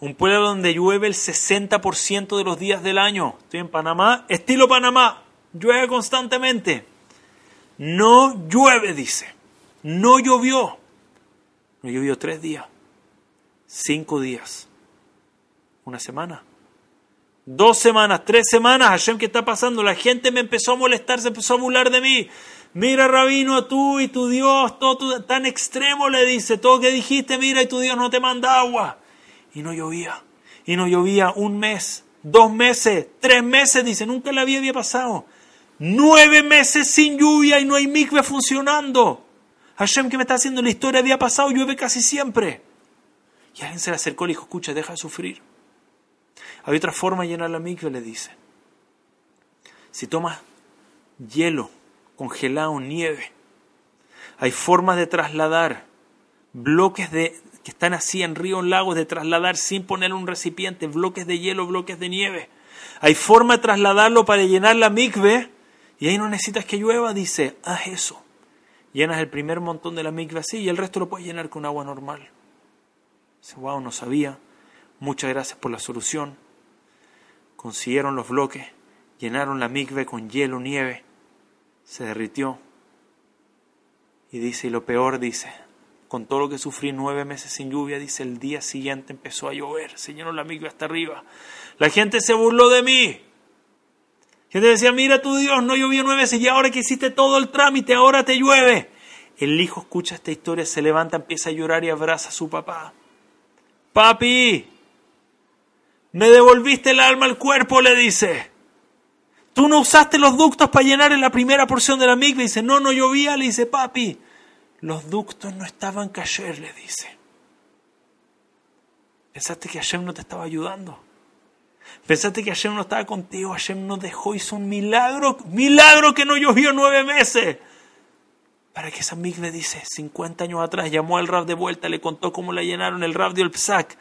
un pueblo donde llueve el 60% de los días del año. Estoy en Panamá, estilo Panamá, llueve constantemente. No llueve, dice. No llovió. No llovió tres días, cinco días una semana, dos semanas, tres semanas, Hashem, ¿qué está pasando? La gente me empezó a molestar, se empezó a burlar de mí. Mira, rabino, tú y tu Dios, todo tan extremo le dice, todo que dijiste, mira, y tu Dios no te manda agua. Y no llovía, y no llovía un mes, dos meses, tres meses, dice, nunca la había, había pasado. Nueve meses sin lluvia y no hay mikve funcionando. Hashem, ¿qué me está haciendo? La historia había pasado, llueve casi siempre. Y alguien se le acercó y le dijo, escucha, deja de sufrir. Hay otra forma de llenar la mikve, le dice. Si tomas hielo, congelado, nieve, hay formas de trasladar bloques de, que están así en ríos, lagos, de trasladar sin poner un recipiente, bloques de hielo, bloques de nieve. Hay forma de trasladarlo para llenar la mikve y ahí no necesitas que llueva, dice, haz eso. Llenas el primer montón de la mikve así y el resto lo puedes llenar con agua normal. Dice, wow, no sabía. Muchas gracias por la solución consiguieron los bloques, llenaron la migbe con hielo, nieve, se derritió. Y dice, y lo peor dice, con todo lo que sufrí nueve meses sin lluvia, dice, el día siguiente empezó a llover, se llenó la hasta arriba. La gente se burló de mí. La gente decía, mira tu Dios, no llovió nueve meses y ahora que hiciste todo el trámite, ahora te llueve. El hijo escucha esta historia, se levanta, empieza a llorar y abraza a su papá. Papi, me devolviste el alma al cuerpo, le dice. Tú no usaste los ductos para llenar en la primera porción de la migbe. Dice, no, no llovía. Le dice, papi, los ductos no estaban cayer, le dice. Pensaste que Hashem no te estaba ayudando. Pensaste que Hashem no estaba contigo. Hashem nos dejó. Hizo un milagro. Milagro que no llovió nueve meses. Para que esa migbe, dice, 50 años atrás, llamó al Rab de vuelta, le contó cómo la llenaron. El Rab dio el psac.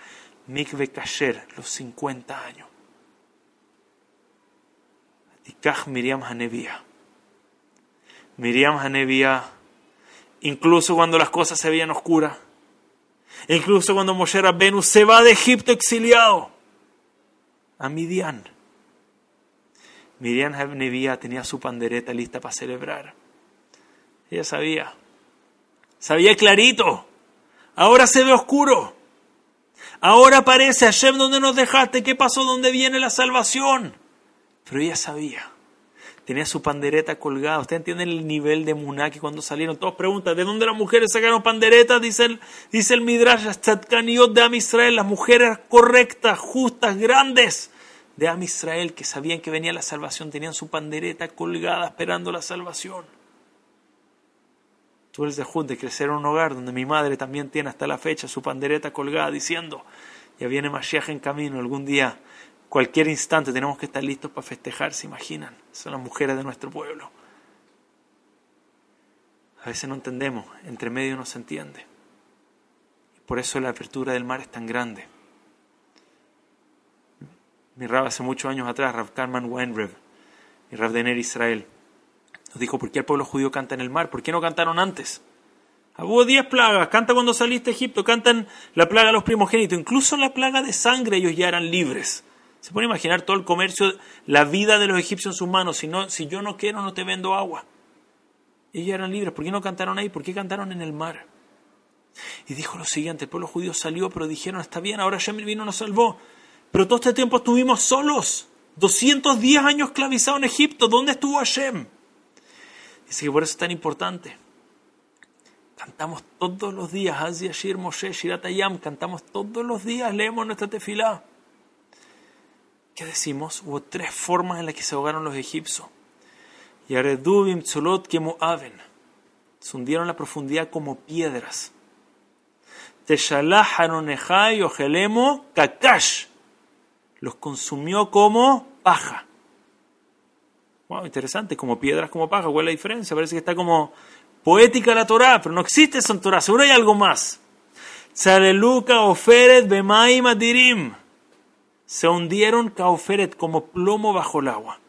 Mikve Kasher, los 50 años. Miriam Hanevia. Miriam Hanevia, incluso cuando las cosas se veían oscuras, incluso cuando Moshe Rabbenu se va de Egipto exiliado a Midian. Miriam Hanevia tenía su pandereta lista para celebrar. Ella sabía, sabía clarito, ahora se ve oscuro. Ahora aparece Hashem donde nos dejaste, ¿qué pasó? ¿Dónde viene la salvación? Pero ella sabía. Tenía su pandereta colgada. Ustedes entienden el nivel de Muná cuando salieron, todos preguntan, ¿de dónde las mujeres sacaron panderetas? Dice el, dice el Midrash, de Am Israel, las mujeres correctas, justas, grandes de Am Israel, que sabían que venía la salvación, tenían su pandereta colgada esperando la salvación. Tú eres de de crecer en un hogar donde mi madre también tiene hasta la fecha su pandereta colgada diciendo, ya viene Mashiach en camino, algún día, cualquier instante tenemos que estar listos para festejar, se imaginan, son las mujeres de nuestro pueblo. A veces no entendemos, entre medio no se entiende. Por eso la apertura del mar es tan grande. Mi rab hace muchos años atrás, Rav Kalman Weinrev, mi rab de Ner Israel, nos dijo, ¿por qué el pueblo judío canta en el mar? ¿Por qué no cantaron antes? Hubo diez plagas, canta cuando saliste de Egipto, cantan la plaga de los primogénitos, incluso la plaga de sangre ellos ya eran libres. Se puede imaginar todo el comercio, la vida de los egipcios en sus manos, si, no, si yo no quiero no te vendo agua. Ellos eran libres, ¿por qué no cantaron ahí? ¿Por qué cantaron en el mar? Y dijo lo siguiente, el pueblo judío salió, pero dijeron, está bien, ahora Hashem vino nos salvó. Pero todo este tiempo estuvimos solos, 210 años esclavizados en Egipto, ¿dónde estuvo Hashem? Dice que por eso es tan importante. Cantamos todos los días, Shir Moshe, Shiratayam, cantamos todos los días, leemos nuestra tefilá. ¿Qué decimos? Hubo tres formas en las que se ahogaron los egipcios. Yaredubim Tzolot Kemoaven. Se hundieron en la profundidad como piedras. Teshalah Ojelemo Kakash. Los consumió como paja. Wow, interesante, como piedras, como paja. ¿Cuál es la diferencia? Parece que está como poética la Torah, pero no existe esa Torah. Seguro hay algo más. Oferet Bemaim Adirim. Se hundieron como plomo bajo el agua.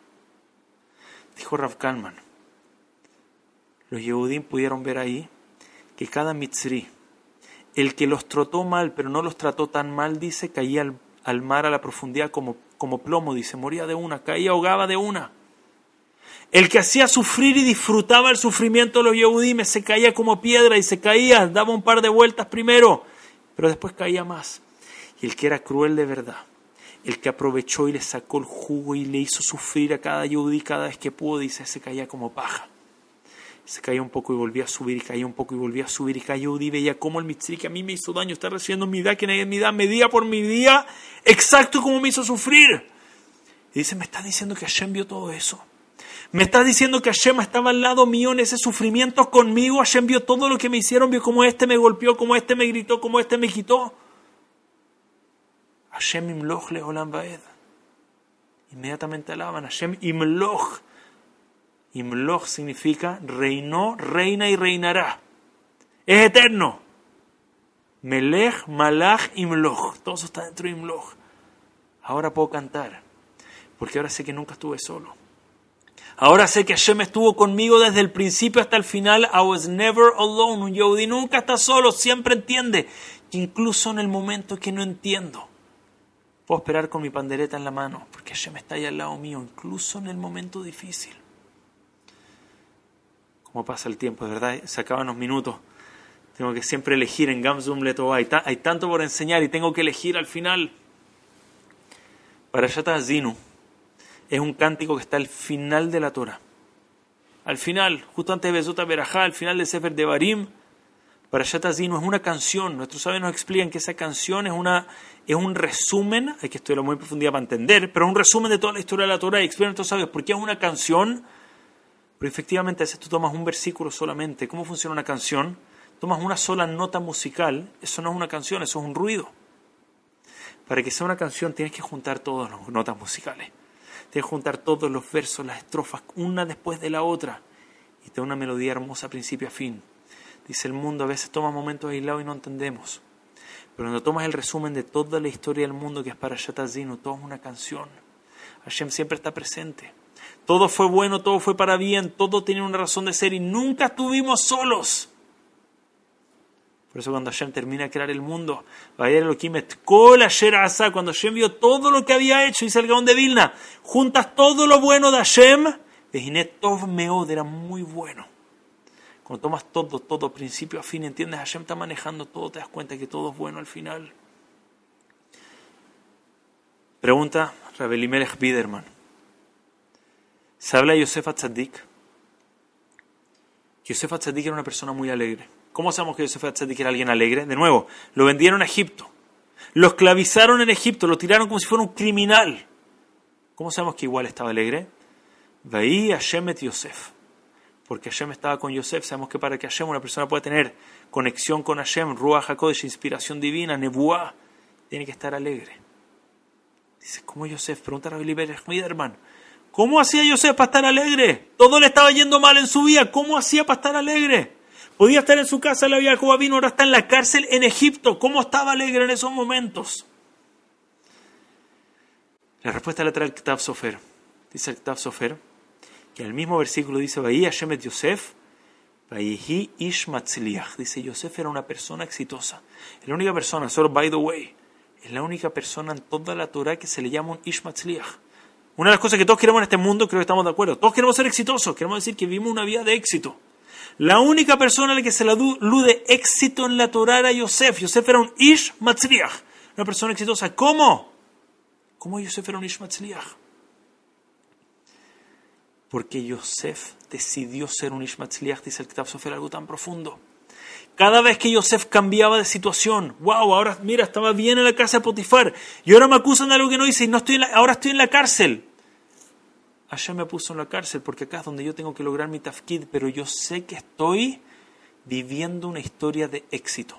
Dijo Rav Kalman. Los Yehudim pudieron ver ahí que cada mitzri, el que los trató mal, pero no los trató tan mal, dice, caía al, mar a la profundidad como, como plomo, dice, moría de una, caía, ahogaba de una. El que hacía sufrir y disfrutaba el sufrimiento de los Yehudim se caía como piedra y se caía, daba un par de vueltas primero, pero después caía más. Y el que era cruel de verdad, el que aprovechó y le sacó el jugo y le hizo sufrir a cada Yehudí cada vez que pudo, dice, se caía como paja. Se caía un poco y volvía a subir, y caía un poco y volvía a subir, y cada Yehudí veía cómo el mitzri que a mí me hizo daño está recibiendo mi da, que nadie mi da, medía por mi día, exacto como me hizo sufrir. Y dice, me está diciendo que Hashem vio todo eso. Me está diciendo que Hashem estaba al lado mío en ese sufrimiento conmigo. Hashem vio todo lo que me hicieron, vio cómo este me golpeó, cómo este me gritó, cómo este me quitó. Hashem imloch leolam baed. Inmediatamente alaban Hashem imloch. Imloch significa reinó, reina y reinará. Es eterno. Melech, malach, imloch. Todo eso está dentro de imloch. Ahora puedo cantar. Porque ahora sé que nunca estuve solo. Ahora sé que Hashem estuvo conmigo desde el principio hasta el final. I was never alone. Un Yehudi nunca está solo, siempre entiende. Incluso en el momento que no entiendo, puedo esperar con mi pandereta en la mano, porque Hashem está ahí al lado mío, incluso en el momento difícil. ¿Cómo pasa el tiempo? De verdad, se acaban los minutos. Tengo que siempre elegir en Gamzum Letová. Hay, hay tanto por enseñar y tengo que elegir al final. Para Yata Zinu es un cántico que está al final de la Torah. Al final, justo antes de Besuta Berajá, al final del Sefer de Barim, para Zinu es una canción. Nuestros sabios nos explican que esa canción es, una, es un resumen, hay que estudiarlo muy en profundidad para entender, pero un resumen de toda la historia de la Torah y explican nuestros sabios por qué es una canción. Pero efectivamente, a veces tú tomas un versículo solamente. ¿Cómo funciona una canción? Tomas una sola nota musical, eso no es una canción, eso es un ruido. Para que sea una canción tienes que juntar todas las notas musicales de juntar todos los versos, las estrofas, una después de la otra, y te da una melodía hermosa principio a fin. Dice el mundo, a veces toma momentos aislados y no entendemos. Pero cuando tomas el resumen de toda la historia del mundo que es para Shatazino, todo es una canción. Hashem siempre está presente. Todo fue bueno, todo fue para bien, todo tiene una razón de ser y nunca estuvimos solos. Por eso cuando Hashem termina de crear el mundo, cuando Hashem vio todo lo que había hecho, dice el Gaón de Vilna, juntas todo lo bueno de Hashem, Tov Meod era muy bueno. Cuando tomas todo, todo, principio a fin, entiendes, Hashem está manejando todo, te das cuenta que todo es bueno al final. Pregunta Rabelimelech Biderman. Se habla de Yosef Atzadik. Yosef Atzadik era una persona muy alegre ¿Cómo sabemos que Yosef Atzadik era alguien alegre? De nuevo, lo vendieron a Egipto. Lo esclavizaron en Egipto, lo tiraron como si fuera un criminal. ¿Cómo sabemos que igual estaba alegre? Veí Hashem et Yosef. Porque Hashem estaba con Yosef. Sabemos que para que Hashem, una persona pueda tener conexión con Hashem, Ruach HaKodesh, inspiración divina, Nebuah, tiene que estar alegre. Dice, ¿cómo Yosef? Pregunta a Rabbi hermano. ¿Cómo hacía Yosef para estar alegre? Todo le estaba yendo mal en su vida. ¿Cómo hacía para estar alegre? Podía estar en su casa, la vida Jacob vino, ahora está en la cárcel en Egipto. ¿Cómo estaba alegre en esos momentos? La respuesta la trae el Ktav Sofer. Dice el Ktav Sofer que en el mismo versículo dice, Bahía Hashem et Yosef, Ish Dice, Yosef era una persona exitosa. La única persona, solo by the way, es la única persona en toda la Torah que se le llama un Ish Una de las cosas que todos queremos en este mundo, creo que estamos de acuerdo, todos queremos ser exitosos, queremos decir que vivimos una vida de éxito. La única persona a la que se le alude éxito en la Torah era Yosef. Yosef era un Ish una persona exitosa. ¿Cómo? ¿Cómo Yosef era un Ish porque Yosef decidió ser un Ishmatzliach, dice el Kitab Sofer, algo tan profundo. Cada vez que Yosef cambiaba de situación, wow, ahora mira, estaba bien en la casa de Potifar y ahora me acusan de algo que no hice y no estoy ahora estoy en la cárcel. Allá me puso en la cárcel porque acá es donde yo tengo que lograr mi tafkid, pero yo sé que estoy viviendo una historia de éxito.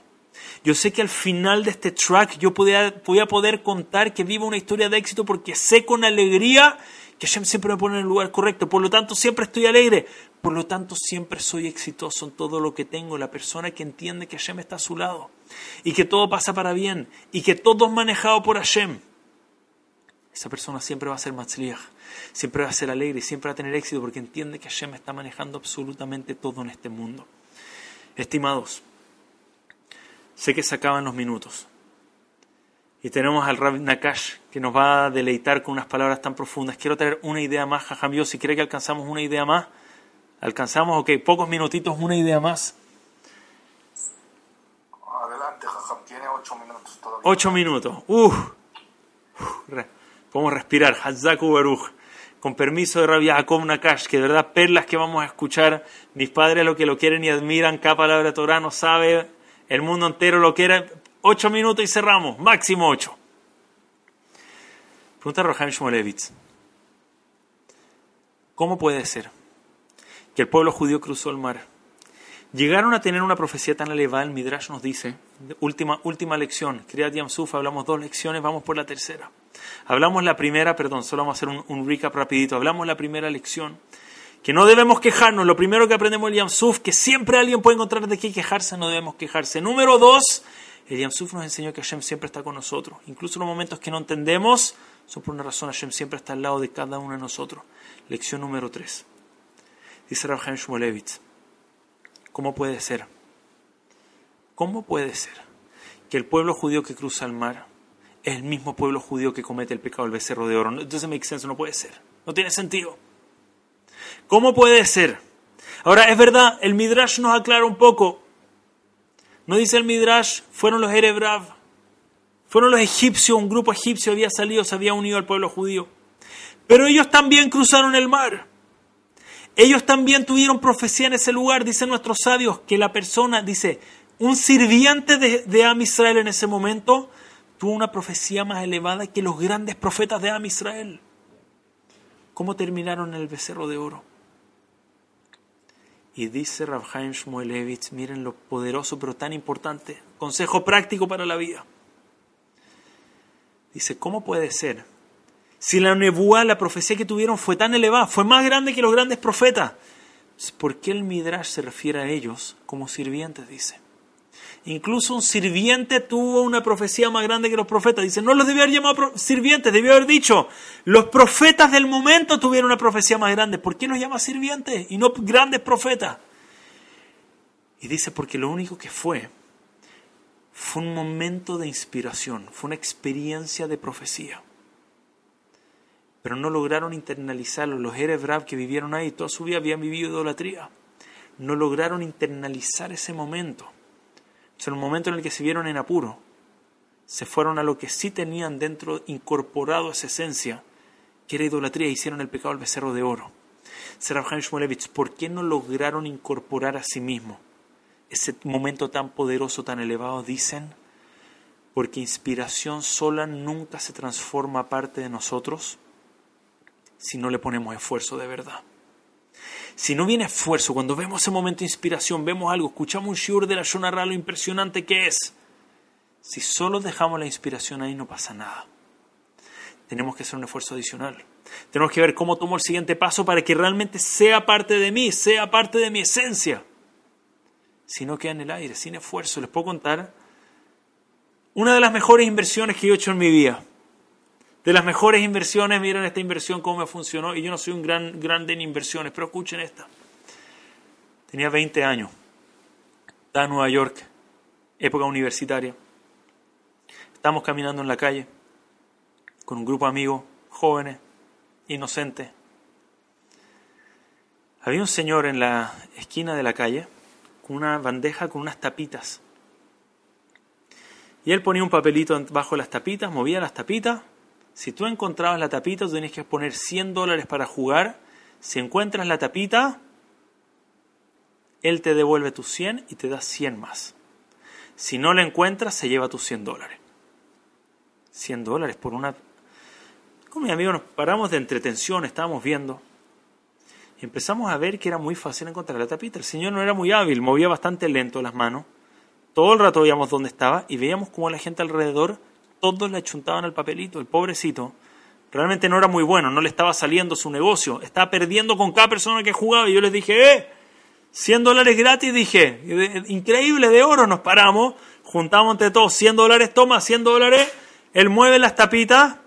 Yo sé que al final de este track yo voy a poder contar que vivo una historia de éxito porque sé con alegría que Hashem siempre me pone en el lugar correcto, por lo tanto siempre estoy alegre, por lo tanto siempre soy exitoso en todo lo que tengo, la persona que entiende que Hashem está a su lado y que todo pasa para bien y que todo es manejado por Hashem. Esa persona siempre va a ser matzliach, siempre va a ser alegre y siempre va a tener éxito porque entiende que Hashem está manejando absolutamente todo en este mundo. Estimados, sé que se acaban los minutos. Y tenemos al Rav Nakash que nos va a deleitar con unas palabras tan profundas. Quiero traer una idea más, Jajam si cree que alcanzamos una idea más. Alcanzamos, ok, pocos minutitos, una idea más. Adelante, Jajam, tiene ocho minutos todavía. Ocho minutos, uff. Podemos respirar, Hazaku Baruch. Con permiso de Rabbi Jacob Nakash, que de verdad perlas que vamos a escuchar. Mis padres lo que lo quieren y admiran, cada palabra Torah no sabe, el mundo entero lo quiere Ocho minutos y cerramos, máximo ocho. Pregunta Rohan Shmolevitz. ¿Cómo puede ser que el pueblo judío cruzó el mar? Llegaron a tener una profecía tan elevada, el Midrash nos dice, última, última lección, Kriyat Yamsuf, hablamos dos lecciones, vamos por la tercera. Hablamos la primera, perdón, solo vamos a hacer un, recap rapidito, hablamos la primera lección, que no debemos quejarnos, lo primero que aprendemos el Yamsuf, que siempre alguien puede encontrar de qué quejarse, no debemos quejarse. Número dos, el Yamsuf nos enseñó que Hashem siempre está con nosotros. Incluso en los momentos que no entendemos, son por una razón Hashem siempre está al lado de cada uno de nosotros. Lección número 3. Dice Rabhaim Shmolevitz, ¿cómo puede ser? ¿Cómo puede ser que el pueblo judío que cruza el mar es el mismo pueblo judío que comete el pecado del becerro de oro? Entonces make sense, no puede ser. No tiene sentido. ¿Cómo puede ser? Ahora, es verdad, el Midrash nos aclara un poco no dice el Midrash, fueron los Erebrav, fueron los egipcios, un grupo egipcio había salido, se había unido al pueblo judío. Pero ellos también cruzaron el mar. Ellos también tuvieron profecía en ese lugar, dicen nuestros sabios, que la persona, dice, un sirviente de, de Am Israel en ese momento tuvo una profecía más elevada que los grandes profetas de Am Israel. ¿Cómo terminaron en el becerro de oro? Y dice Rav Shmuelevitz, miren lo poderoso pero tan importante, consejo práctico para la vida. Dice, ¿cómo puede ser? Si la nebuá, la profecía que tuvieron fue tan elevada, fue más grande que los grandes profetas, ¿por qué el Midrash se refiere a ellos como sirvientes? Dice. Incluso un sirviente tuvo una profecía más grande que los profetas. Dice, no los debió haber llamado sirvientes, debió haber dicho, los profetas del momento tuvieron una profecía más grande. ¿Por qué los llama sirvientes y no grandes profetas? Y dice, porque lo único que fue, fue un momento de inspiración, fue una experiencia de profecía. Pero no lograron internalizarlo. Los Erebrav que vivieron ahí toda su vida habían vivido idolatría. No lograron internalizar ese momento en el momento en el que se vieron en apuro, se fueron a lo que sí tenían dentro incorporado esa esencia, que era idolatría, e hicieron el pecado del becerro de oro. Serafhan Shmulevich, ¿por qué no lograron incorporar a sí mismo ese momento tan poderoso, tan elevado? Dicen, porque inspiración sola nunca se transforma parte de nosotros si no le ponemos esfuerzo de verdad. Si no viene esfuerzo, cuando vemos ese momento de inspiración, vemos algo, escuchamos un shiur de la Shonara, lo impresionante que es. Si solo dejamos la inspiración ahí, no pasa nada. Tenemos que hacer un esfuerzo adicional. Tenemos que ver cómo tomo el siguiente paso para que realmente sea parte de mí, sea parte de mi esencia. si no queda en el aire, sin esfuerzo. Les puedo contar una de las mejores inversiones que he hecho en mi vida. De las mejores inversiones, miren esta inversión cómo me funcionó. Y yo no soy un gran grande en inversiones, pero escuchen esta. Tenía 20 años. Estaba en Nueva York, época universitaria. Estamos caminando en la calle con un grupo de amigos jóvenes, inocentes. Había un señor en la esquina de la calle con una bandeja con unas tapitas. Y él ponía un papelito bajo las tapitas, movía las tapitas. Si tú encontrabas la tapita, tú tenías que poner 100 dólares para jugar. Si encuentras la tapita, él te devuelve tus 100 y te da 100 más. Si no la encuentras, se lleva tus 100 dólares. 100 dólares por una... Con mi amigo nos paramos de entretención, estábamos viendo. Y empezamos a ver que era muy fácil encontrar la tapita. El señor no era muy hábil, movía bastante lento las manos. Todo el rato veíamos dónde estaba y veíamos cómo la gente alrededor, todos le achuntaban al papelito. El pobrecito realmente no era muy bueno, no le estaba saliendo su negocio. Estaba perdiendo con cada persona que jugaba. Y yo les dije, ¡eh! 100 dólares gratis, dije. Increíble, de oro. Nos paramos, juntamos entre todos 100 dólares, toma 100 dólares. Él mueve las tapitas.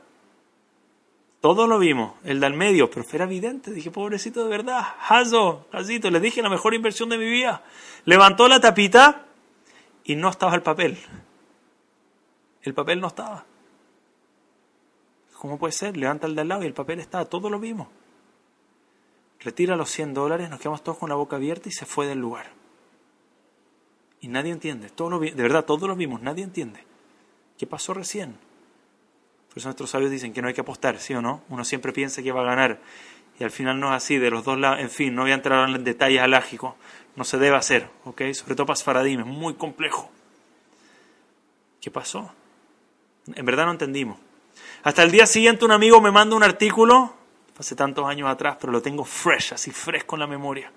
Todos lo vimos, el del medio, pero era evidente. Dije, pobrecito de verdad, Hazo, Hazito, le dije la mejor inversión de mi vida. Levantó la tapita y no estaba el papel. El papel no estaba. ¿Cómo puede ser? Levanta el de al lado y el papel estaba. Todos lo vimos. Retira los 100 dólares, nos quedamos todos con la boca abierta y se fue del lugar. Y nadie entiende. Todos lo de verdad, todos lo vimos. Nadie entiende. ¿Qué pasó recién? Por eso nuestros sabios dicen que no hay que apostar, ¿sí o no? Uno siempre piensa que va a ganar. Y al final no es así, de los dos lados. En fin, no voy a entrar en detalles alágicos no se debe hacer, ¿ok? Sobre todo para Sfaradim, es muy complejo. ¿Qué pasó? En verdad no entendimos. Hasta el día siguiente un amigo me manda un artículo, hace tantos años atrás, pero lo tengo fresh, así fresco en la memoria.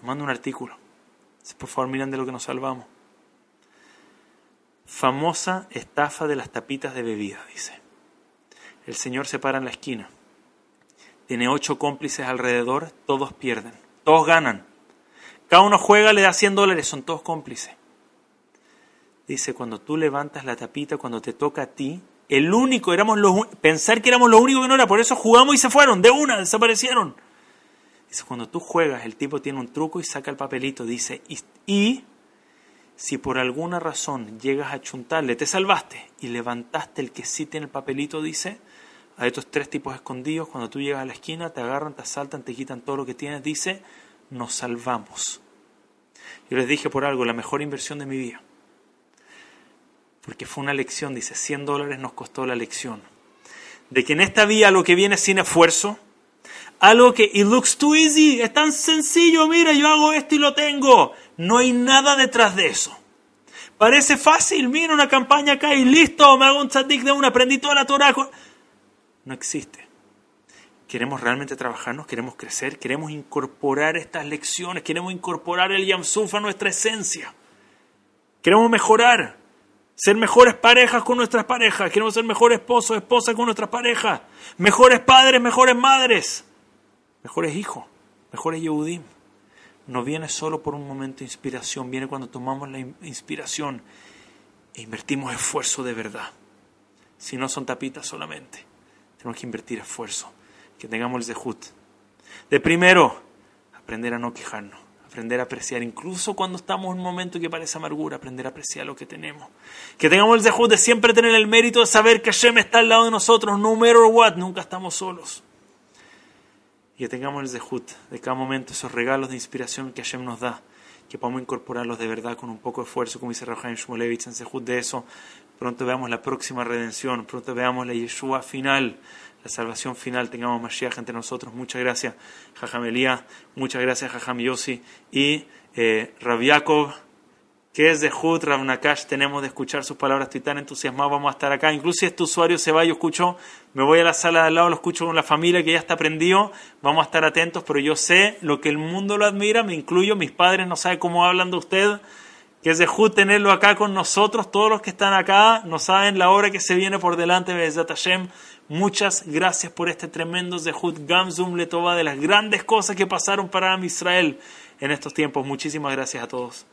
Me manda un artículo. Por favor, miren de lo que nos salvamos. Famosa estafa de las tapitas de bebida, dice. El señor se para en la esquina. Tiene ocho cómplices alrededor, todos pierden. Todos ganan. Cada uno juega, le da 100 dólares, son todos cómplices. Dice, cuando tú levantas la tapita, cuando te toca a ti, el único, éramos los, pensar que éramos los únicos que no era, por eso jugamos y se fueron, de una, desaparecieron. Dice, cuando tú juegas, el tipo tiene un truco y saca el papelito, dice, y, y si por alguna razón llegas a chuntarle, te salvaste y levantaste el que sí tiene el papelito, dice, a estos tres tipos escondidos, cuando tú llegas a la esquina, te agarran, te asaltan, te quitan todo lo que tienes, dice, nos salvamos. Yo les dije por algo, la mejor inversión de mi vida. Porque fue una lección, dice, 100 dólares nos costó la lección. De que en esta vida lo que viene sin esfuerzo, algo que it looks too easy, es tan sencillo, mira, yo hago esto y lo tengo. No hay nada detrás de eso. Parece fácil, mira una campaña acá y listo, me hago un tzadik de una, aprendí toda la Torah. No existe queremos realmente trabajarnos, queremos crecer, queremos incorporar estas lecciones, queremos incorporar el Yamsuf a nuestra esencia. Queremos mejorar, ser mejores parejas con nuestras parejas, queremos ser mejores esposos, esposas con nuestras parejas, mejores padres, mejores madres, mejores hijos, mejores Yehudim. No viene solo por un momento de inspiración, viene cuando tomamos la inspiración e invertimos esfuerzo de verdad. Si no son tapitas solamente, tenemos que invertir esfuerzo que tengamos el zehut. De primero, aprender a no quejarnos, aprender a apreciar, incluso cuando estamos en un momento que parece amargura, aprender a apreciar lo que tenemos. Que tengamos el zehut de siempre tener el mérito de saber que Hashem está al lado de nosotros, no matter what, nunca estamos solos. Y que tengamos el zehut de cada momento, esos regalos de inspiración que Hashem nos da, que podamos incorporarlos de verdad con un poco de esfuerzo, como dice Rafael Shmulevich en zehut de eso. Pronto veamos la próxima redención, pronto veamos la Yeshua final la salvación final tengamos Mashiach entre nosotros. Muchas gracias, Jajam Elías. Muchas gracias, Jajam Yossi. Y eh, Rabiakov, que es de Hud, Rav Nakash, tenemos de escuchar sus palabras. Estoy tan entusiasmado, vamos a estar acá. Incluso si este usuario se va, yo escucho, me voy a la sala de al lado, lo escucho con la familia que ya está aprendido. Vamos a estar atentos, pero yo sé lo que el mundo lo admira, me incluyo. Mis padres no saben cómo hablan de usted que es de Jud tenerlo acá con nosotros. Todos los que están acá no saben la hora que se viene por delante de Hashem. Muchas gracias por este tremendo Zehut Gamzum Letova de las grandes cosas que pasaron para Israel en estos tiempos. Muchísimas gracias a todos.